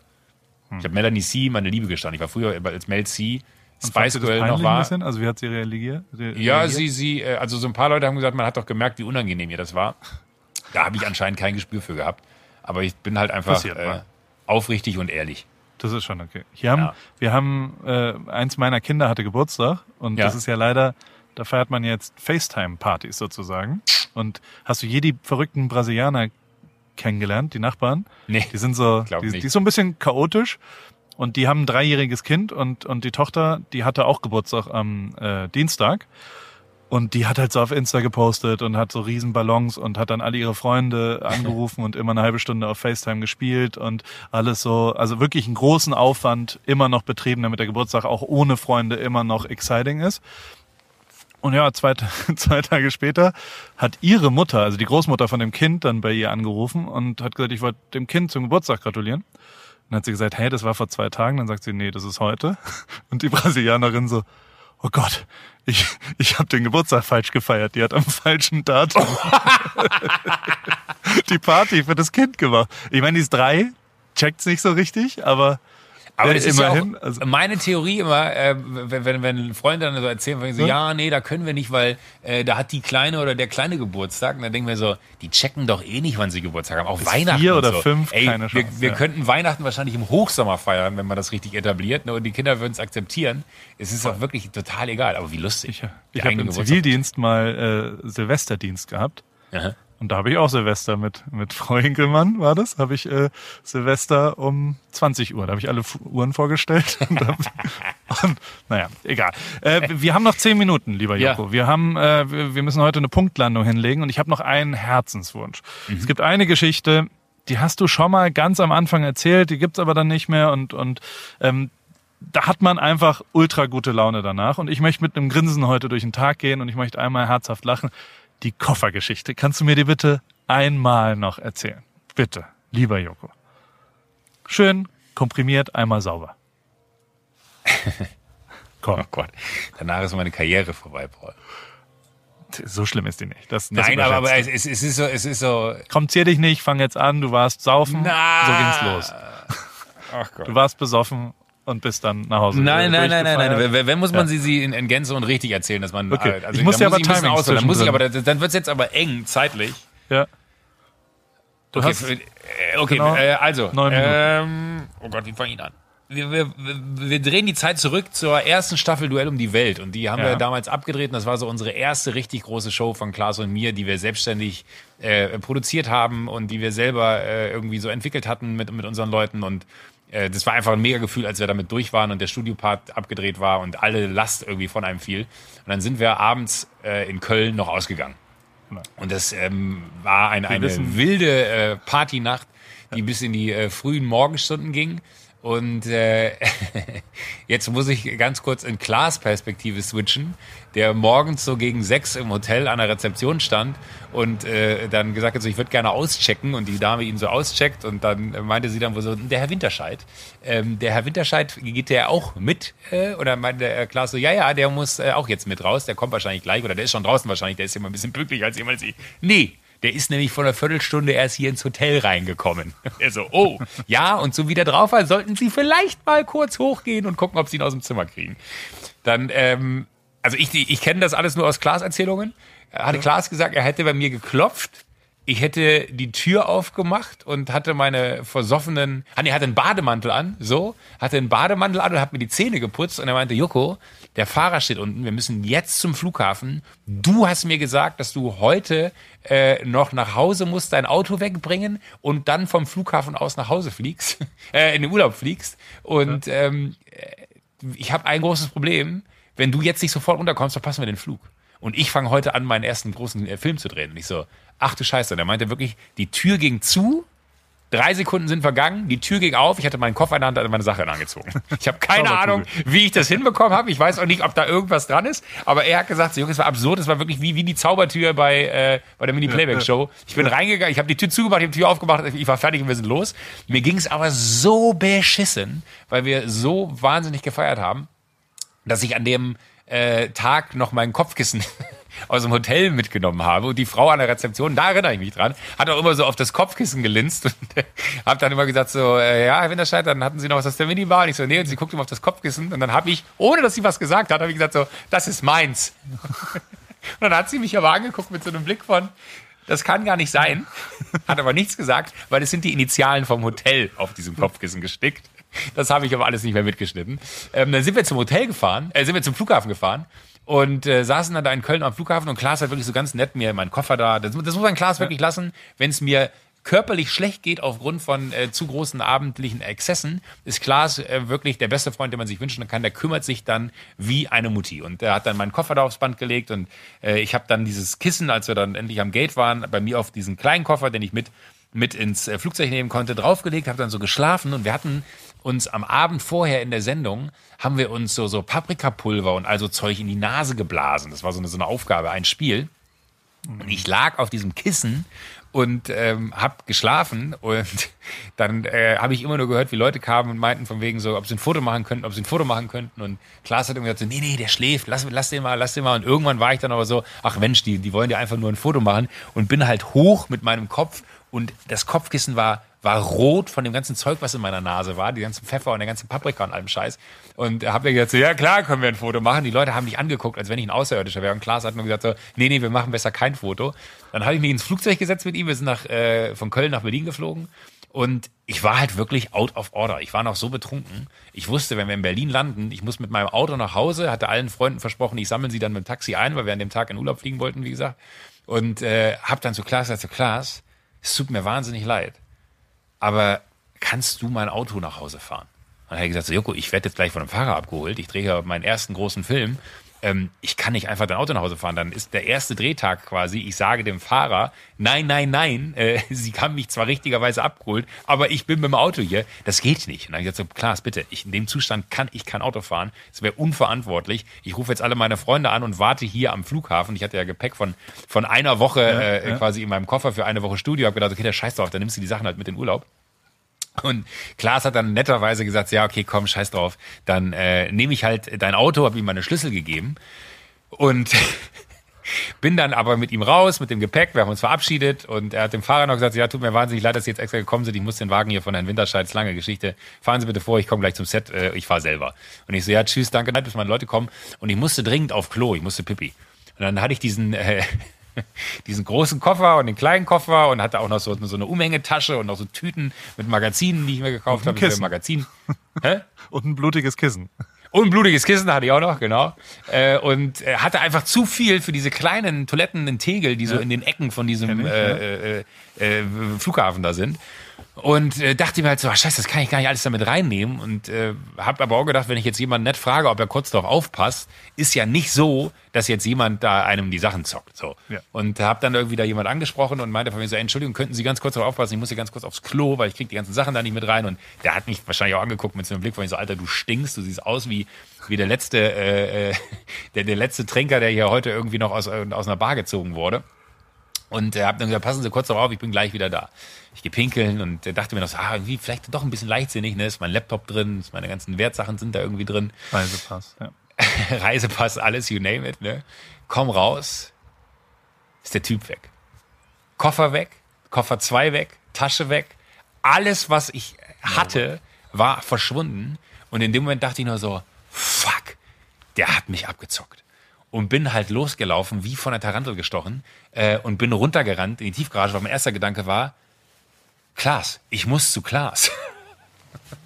Hm. Ich habe Melanie C. meine Liebe gestanden. Ich war früher als Mel C. Spice Girl noch war. Also wie hat sie reagiert? Ja, sie, sie, äh, also so ein paar Leute haben gesagt, man hat doch gemerkt, wie unangenehm ihr das war. Da habe ich anscheinend kein Gespür für gehabt. Aber ich bin halt einfach äh, aufrichtig und ehrlich. Das ist schon okay. Hier haben, ja. Wir haben, äh, eins meiner Kinder hatte Geburtstag und ja. das ist ja leider, da feiert man jetzt FaceTime-Partys sozusagen. Und hast du je die verrückten Brasilianer kennengelernt, die Nachbarn? Nee. Die sind so, die, die ist so ein bisschen chaotisch. Und die haben ein dreijähriges Kind und, und die Tochter, die hatte auch Geburtstag am äh, Dienstag. Und die hat halt so auf Insta gepostet und hat so riesen Ballons und hat dann alle ihre Freunde angerufen und immer eine halbe Stunde auf FaceTime gespielt und alles so, also wirklich einen großen Aufwand immer noch betrieben, damit der Geburtstag auch ohne Freunde immer noch exciting ist. Und ja, zwei, zwei Tage später hat ihre Mutter, also die Großmutter von dem Kind, dann bei ihr angerufen und hat gesagt, ich wollte dem Kind zum Geburtstag gratulieren. Dann hat sie gesagt, hey, das war vor zwei Tagen. Dann sagt sie, nee, das ist heute. Und die Brasilianerin so, oh Gott, ich, ich habe den Geburtstag falsch gefeiert. Die hat am falschen Datum die Party für das Kind gemacht. Ich meine, die ist drei, checkt's nicht so richtig, aber aber das immerhin, ist ja also meine Theorie immer, äh, wenn, wenn Freunde dann so erzählen, wenn so, ja, nee, da können wir nicht, weil äh, da hat die Kleine oder der Kleine Geburtstag. Und dann denken wir so, die checken doch eh nicht, wann sie Geburtstag haben. Auch Bis Weihnachten. Vier oder so. fünf, Ey, keine Chance. Wir, wir ja. könnten Weihnachten wahrscheinlich im Hochsommer feiern, wenn man das richtig etabliert. Ne? Und die Kinder würden es akzeptieren. Es ist auch wirklich total egal. Aber wie lustig. Ich, ich habe im Zivildienst mal äh, Silvesterdienst gehabt. Aha. Und da habe ich auch Silvester mit, mit Frau Hinkelmann, war das, habe ich äh, Silvester um 20 Uhr. Da habe ich alle Uhren vorgestellt. und, und, naja, egal. Äh, wir haben noch zehn Minuten, lieber Joko. Ja. Wir haben, äh, wir müssen heute eine Punktlandung hinlegen und ich habe noch einen Herzenswunsch. Mhm. Es gibt eine Geschichte, die hast du schon mal ganz am Anfang erzählt, die gibt's aber dann nicht mehr und, und ähm, da hat man einfach ultra gute Laune danach. Und ich möchte mit einem Grinsen heute durch den Tag gehen und ich möchte einmal herzhaft lachen die Koffergeschichte. Kannst du mir die bitte einmal noch erzählen? Bitte, lieber Joko. Schön komprimiert, einmal sauber. Komm. Oh Gott, danach ist meine Karriere vorbei, Paul. So schlimm ist die nicht. Das, das Nein, aber, aber es, es, ist so, es ist so. Komm, zier dich nicht, fang jetzt an, du warst saufen. Na. So ging's los. Ach Gott. Du warst besoffen und bist dann nach Hause. Nein, nein, nein, nein, nein. Wenn muss man ja. sie, sie in, in, Gänze und richtig erzählen, dass man. Okay. Also, ich muss ja aber Timing aus, dann muss ich aber, dann wird's jetzt aber eng zeitlich. Ja. Du okay, hast, äh, okay, genau äh, also. Neun ähm, oh Gott, wie fange ich an? Wir, wir, wir drehen die Zeit zurück zur ersten Staffel Duell um die Welt und die haben ja. wir damals abgedreht und das war so unsere erste richtig große Show von Klaas und mir, die wir selbstständig äh, produziert haben und die wir selber äh, irgendwie so entwickelt hatten mit, mit unseren Leuten und äh, das war einfach ein mega Gefühl, als wir damit durch waren und der Studiopart abgedreht war und alle Last irgendwie von einem fiel. Und dann sind wir abends äh, in Köln noch ausgegangen. Und das ähm, war ein, eine wilde äh, Partynacht, die bis in die äh, frühen Morgenstunden ging. Und äh, jetzt muss ich ganz kurz in Klaas Perspektive switchen, der morgens so gegen sechs im Hotel an der Rezeption stand und äh, dann gesagt hat, so, ich würde gerne auschecken und die Dame ihn so auscheckt und dann meinte sie dann wohl so, der Herr Winterscheid, ähm, der Herr Winterscheid, geht der auch mit? Äh, oder meinte der Klaas so, ja, ja, der muss äh, auch jetzt mit raus, der kommt wahrscheinlich gleich oder der ist schon draußen wahrscheinlich, der ist immer ein bisschen pünktlicher als ich. Nee, der ist nämlich vor einer Viertelstunde erst hier ins Hotel reingekommen. Er so, oh, ja, und so wie der drauf war, sollten Sie vielleicht mal kurz hochgehen und gucken, ob Sie ihn aus dem Zimmer kriegen. Dann, ähm, also ich, ich kenne das alles nur aus Klaas Erzählungen. Hatte ja. Klaas gesagt, er hätte bei mir geklopft ich hätte die Tür aufgemacht und hatte meine versoffenen, ah nee, hatte einen Bademantel an, so, hatte einen Bademantel an und hat mir die Zähne geputzt und er meinte, Joko, der Fahrer steht unten, wir müssen jetzt zum Flughafen. Du hast mir gesagt, dass du heute äh, noch nach Hause musst, dein Auto wegbringen und dann vom Flughafen aus nach Hause fliegst, äh, in den Urlaub fliegst. Und ja. ähm, ich habe ein großes Problem. Wenn du jetzt nicht sofort runterkommst, verpassen wir den Flug. Und ich fange heute an, meinen ersten großen äh, Film zu drehen. Und ich so, ach du Scheiße. Und er meinte wirklich, die Tür ging zu, Drei Sekunden sind vergangen, die Tür ging auf, ich hatte meinen Koffer in der Hand, hatte meine Sache angezogen. Ich habe keine Ahnung, wie ich das hinbekommen habe. Ich weiß auch nicht, ob da irgendwas dran ist. Aber er hat gesagt, Junge, es war absurd, es war wirklich wie, wie die Zaubertür bei, äh, bei der Mini-Playback-Show. Ich bin reingegangen, ich habe die Tür zugemacht, ich habe die Tür aufgemacht, ich war fertig und wir sind los. Mir ging es aber so beschissen, weil wir so wahnsinnig gefeiert haben, dass ich an dem äh, Tag noch mein Kopfkissen aus dem Hotel mitgenommen habe. Und die Frau an der Rezeption, da erinnere ich mich dran, hat auch immer so auf das Kopfkissen gelinst und habe dann immer gesagt so, äh, ja, Herr Winterscheid, dann hatten Sie noch was aus der Minibar? Und ich so, nee, und sie guckt immer auf das Kopfkissen und dann habe ich, ohne dass sie was gesagt hat, habe ich gesagt so, das ist meins. und dann hat sie mich aber angeguckt mit so einem Blick von, das kann gar nicht sein. Hat aber nichts gesagt, weil es sind die Initialen vom Hotel auf diesem Kopfkissen gestickt. Das habe ich aber alles nicht mehr mitgeschnitten. Ähm, dann sind wir zum Hotel gefahren, äh, sind wir zum Flughafen gefahren und äh, saßen dann da in Köln am Flughafen und Klaas hat wirklich so ganz nett mir meinen Koffer da. Das, das muss man Klaas ja. wirklich lassen, wenn es mir körperlich schlecht geht aufgrund von äh, zu großen abendlichen Exzessen, ist Klaas äh, wirklich der beste Freund, den man sich wünschen kann. Der kümmert sich dann wie eine Mutti. Und der hat dann meinen Koffer da aufs Band gelegt und äh, ich habe dann dieses Kissen, als wir dann endlich am Gate waren, bei mir auf diesen kleinen Koffer, den ich mit mit ins äh, Flugzeug nehmen konnte, draufgelegt, habe dann so geschlafen und wir hatten uns am Abend vorher in der Sendung haben wir uns so so Paprikapulver und also Zeug in die Nase geblasen. Das war so eine so eine Aufgabe, ein Spiel. Und ich lag auf diesem Kissen und ähm, hab geschlafen und dann äh, habe ich immer nur gehört, wie Leute kamen und meinten von wegen so, ob sie ein Foto machen könnten, ob sie ein Foto machen könnten und Klaas hat irgendwie gesagt so, nee, nee, der schläft, lass, lass den mal, lass den mal und irgendwann war ich dann aber so, ach Mensch, die, die wollen dir einfach nur ein Foto machen und bin halt hoch mit meinem Kopf und das Kopfkissen war war rot von dem ganzen Zeug, was in meiner Nase war, die ganzen Pfeffer und der ganze Paprika und allem Scheiß. Und habe mir gesagt, so, ja klar, können wir ein Foto machen. Die Leute haben mich angeguckt, als wenn ich ein Außerirdischer wäre. Und Klaas hat mir gesagt, so, nee, nee, wir machen besser kein Foto. Dann habe ich mich ins Flugzeug gesetzt mit ihm. Wir sind nach, äh, von Köln nach Berlin geflogen. Und ich war halt wirklich out of order. Ich war noch so betrunken. Ich wusste, wenn wir in Berlin landen, ich muss mit meinem Auto nach Hause, hatte allen Freunden versprochen, ich sammle sie dann mit dem Taxi ein, weil wir an dem Tag in Urlaub fliegen wollten, wie gesagt. Und äh, habe dann zu Klaas gesagt, so Klaas, es tut mir wahnsinnig leid. Aber kannst du mein Auto nach Hause fahren? Und dann hat er gesagt, so, Joko, ich werde jetzt gleich von einem Fahrer abgeholt. Ich drehe ja meinen ersten großen Film ähm, ich kann nicht einfach dein Auto nach Hause fahren. Dann ist der erste Drehtag quasi, ich sage dem Fahrer, nein, nein, nein, äh, sie haben mich zwar richtigerweise abgeholt, aber ich bin mit dem Auto hier. Das geht nicht. Und dann habe ich gesagt, so, Klaas, bitte, ich, in dem Zustand kann ich kein Auto fahren. Es wäre unverantwortlich. Ich rufe jetzt alle meine Freunde an und warte hier am Flughafen. Ich hatte ja Gepäck von, von einer Woche ja, äh, ja. quasi in meinem Koffer für eine Woche Studio. Habe gedacht, okay, der scheiß drauf, dann nimmst du die Sachen halt mit in Urlaub. Und Klaas hat dann netterweise gesagt, ja, okay, komm, scheiß drauf. Dann äh, nehme ich halt dein Auto, habe ihm meine Schlüssel gegeben und bin dann aber mit ihm raus, mit dem Gepäck. Wir haben uns verabschiedet und er hat dem Fahrer noch gesagt, ja, tut mir wahnsinnig leid, dass Sie jetzt extra gekommen sind. Ich muss den Wagen hier von Herrn Winterscheid, ist lange Geschichte. Fahren Sie bitte vor, ich komme gleich zum Set, äh, ich fahre selber. Und ich so, ja, tschüss, danke, bis meine Leute kommen. Und ich musste dringend auf Klo, ich musste pipi. Und dann hatte ich diesen... Äh, diesen großen Koffer und den kleinen Koffer und hatte auch noch so, so eine Umhängetasche und noch so Tüten mit Magazinen, die ich mir gekauft habe. Kissen. Magazin. Hä? Und ein blutiges Kissen. Und ein blutiges Kissen hatte ich auch noch, genau. Äh, und hatte einfach zu viel für diese kleinen Toiletten in Tegel, die so in den Ecken von diesem ich, äh, äh, äh, Flughafen da sind. Und äh, dachte mir halt so, ach, scheiße, das kann ich gar nicht alles damit reinnehmen. Und äh, habe aber auch gedacht, wenn ich jetzt jemanden nett frage, ob er kurz darauf aufpasst, ist ja nicht so, dass jetzt jemand da einem die Sachen zockt. So. Ja. Und habe dann irgendwie da jemand angesprochen und meinte von mir so, Entschuldigung, könnten Sie ganz kurz darauf aufpassen, ich muss hier ganz kurz aufs Klo, weil ich krieg die ganzen Sachen da nicht mit rein. Und der hat mich wahrscheinlich auch angeguckt mit so einem Blick, wo ich so, Alter, du stinkst, du siehst aus wie, wie der letzte, äh, äh der, der letzte Trinker, der hier heute irgendwie noch aus, äh, aus einer Bar gezogen wurde. Und er äh, hat dann gesagt, passen Sie kurz darauf, ich bin gleich wieder da. Ich gehe pinkeln und er dachte mir noch so, ah, irgendwie vielleicht doch ein bisschen leichtsinnig, ne? Ist mein Laptop drin, ist meine ganzen Wertsachen sind da irgendwie drin. Reisepass, ja. Reisepass, alles, you name it, ne? Komm raus, ist der Typ weg. Koffer weg, Koffer 2 weg, Tasche weg. Alles, was ich hatte, war verschwunden. Und in dem Moment dachte ich nur so, fuck, der hat mich abgezockt und bin halt losgelaufen, wie von der Tarantel gestochen äh, und bin runtergerannt in die Tiefgarage, weil mein erster Gedanke war, Klaas, ich muss zu Klaas.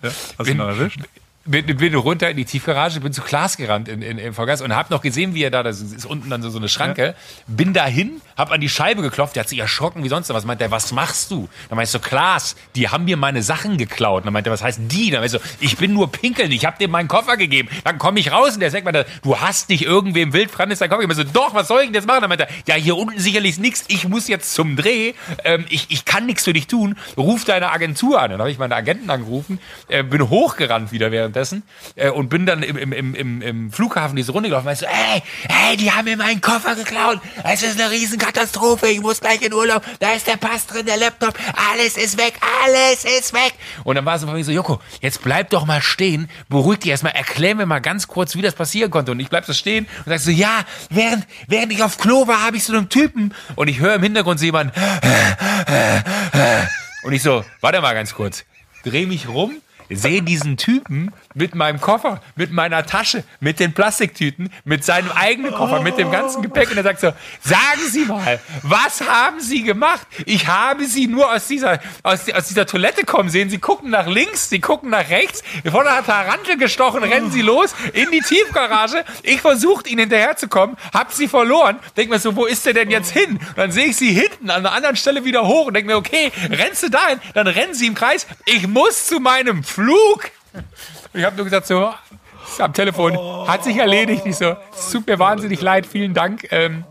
Ja, hast bin, du ihn noch erwischt? bin, bin runter in die Tiefgarage, bin zu Klaas gerannt in, in, im Vollgas und habe noch gesehen, wie er da, das ist unten dann so, so eine Schranke, ja. bin dahin, hab an die Scheibe geklopft, der hat sich erschrocken wie sonst was, meint er, was machst du? Dann meinte ich so, Klaas, die haben mir meine Sachen geklaut. Dann meinte er, was heißt die? Dann meinte ich so, ich bin nur pinkeln, ich habe dir meinen Koffer gegeben. Dann komme ich raus und der sagt mir, du hast nicht irgendwem wildfremdes dein Koffer gegeben. Ich so, doch, was soll ich denn jetzt machen? Dann meinte er, ja, hier unten sicherlich nichts, ich muss jetzt zum Dreh, ähm, ich, ich kann nichts für dich tun, ruf deine Agentur an. Dann habe ich meine Agenten angerufen, äh, bin hochgerannt wieder währenddessen äh, und bin dann im, im, im, im Flughafen diese Runde gelaufen. Weißt du, ey, ey, die haben mir meinen Koffer geklaut. Es ist eine Riesenkatastrophe. Ich muss gleich in Urlaub. Da ist der Pass drin, der Laptop. Alles ist weg. Alles ist weg. Und dann war es so von mir so, Joko, jetzt bleib doch mal stehen. Beruhig dich erstmal. Erklär mir mal ganz kurz, wie das passieren konnte. Und ich bleib so stehen und sag so, ja, während, während ich auf Klo war, habe ich so einen Typen. Und ich höre im Hintergrund so jemanden. Und ich so, warte mal ganz kurz. Dreh mich rum sehe diesen Typen mit meinem Koffer, mit meiner Tasche, mit den Plastiktüten, mit seinem eigenen Koffer, mit dem ganzen Gepäck und er sagt so, sagen Sie mal, was haben Sie gemacht? Ich habe Sie nur aus dieser, aus, aus dieser Toilette kommen sehen. Sie gucken nach links, Sie gucken nach rechts, von einer Tarantel gestochen, rennen Sie los in die Tiefgarage. Ich versuche Ihnen hinterherzukommen, hab Sie verloren. Denk mir so, wo ist der denn jetzt hin? Und dann sehe ich Sie hinten an einer anderen Stelle wieder hoch und denke mir, okay, rennst du dahin? Dann rennen Sie im Kreis. Ich muss zu meinem Flug. Und ich habe nur gesagt, so, am Telefon, oh, hat sich erledigt. Ich so, es tut mir wahnsinnig leid, vielen Dank. Ähm,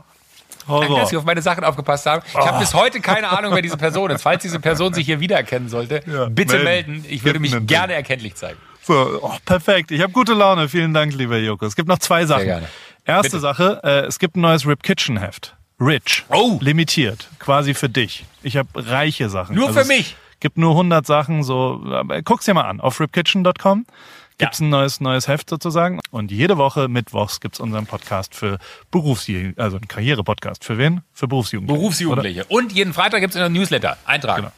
Danke, dass Sie auf meine Sachen aufgepasst haben. Ich habe bis heute keine Ahnung, wer diese Person ist. Falls diese Person sich hier wiedererkennen sollte, ja, bitte melden. melden. Ich würde mich gerne erkenntlich zeigen. So, oh, perfekt. Ich habe gute Laune. Vielen Dank, lieber Joko. Es gibt noch zwei Sachen. Erste bitte. Sache, äh, es gibt ein neues Rip Kitchen Heft. Rich. Oh. Limitiert. Quasi für dich. Ich habe reiche Sachen. Nur also für mich. Gibt nur 100 Sachen, so, guck's dir mal an, auf ripkitchen.com gibt's ja. ein neues, neues Heft sozusagen. Und jede Woche mittwochs gibt's unseren Podcast für Berufsjugendliche, also einen Karriere-Podcast. Für wen? Für Berufsjugendliche. Berufsjugendliche. Oder? Und jeden Freitag gibt's in der Newsletter. Eintragen. Genau.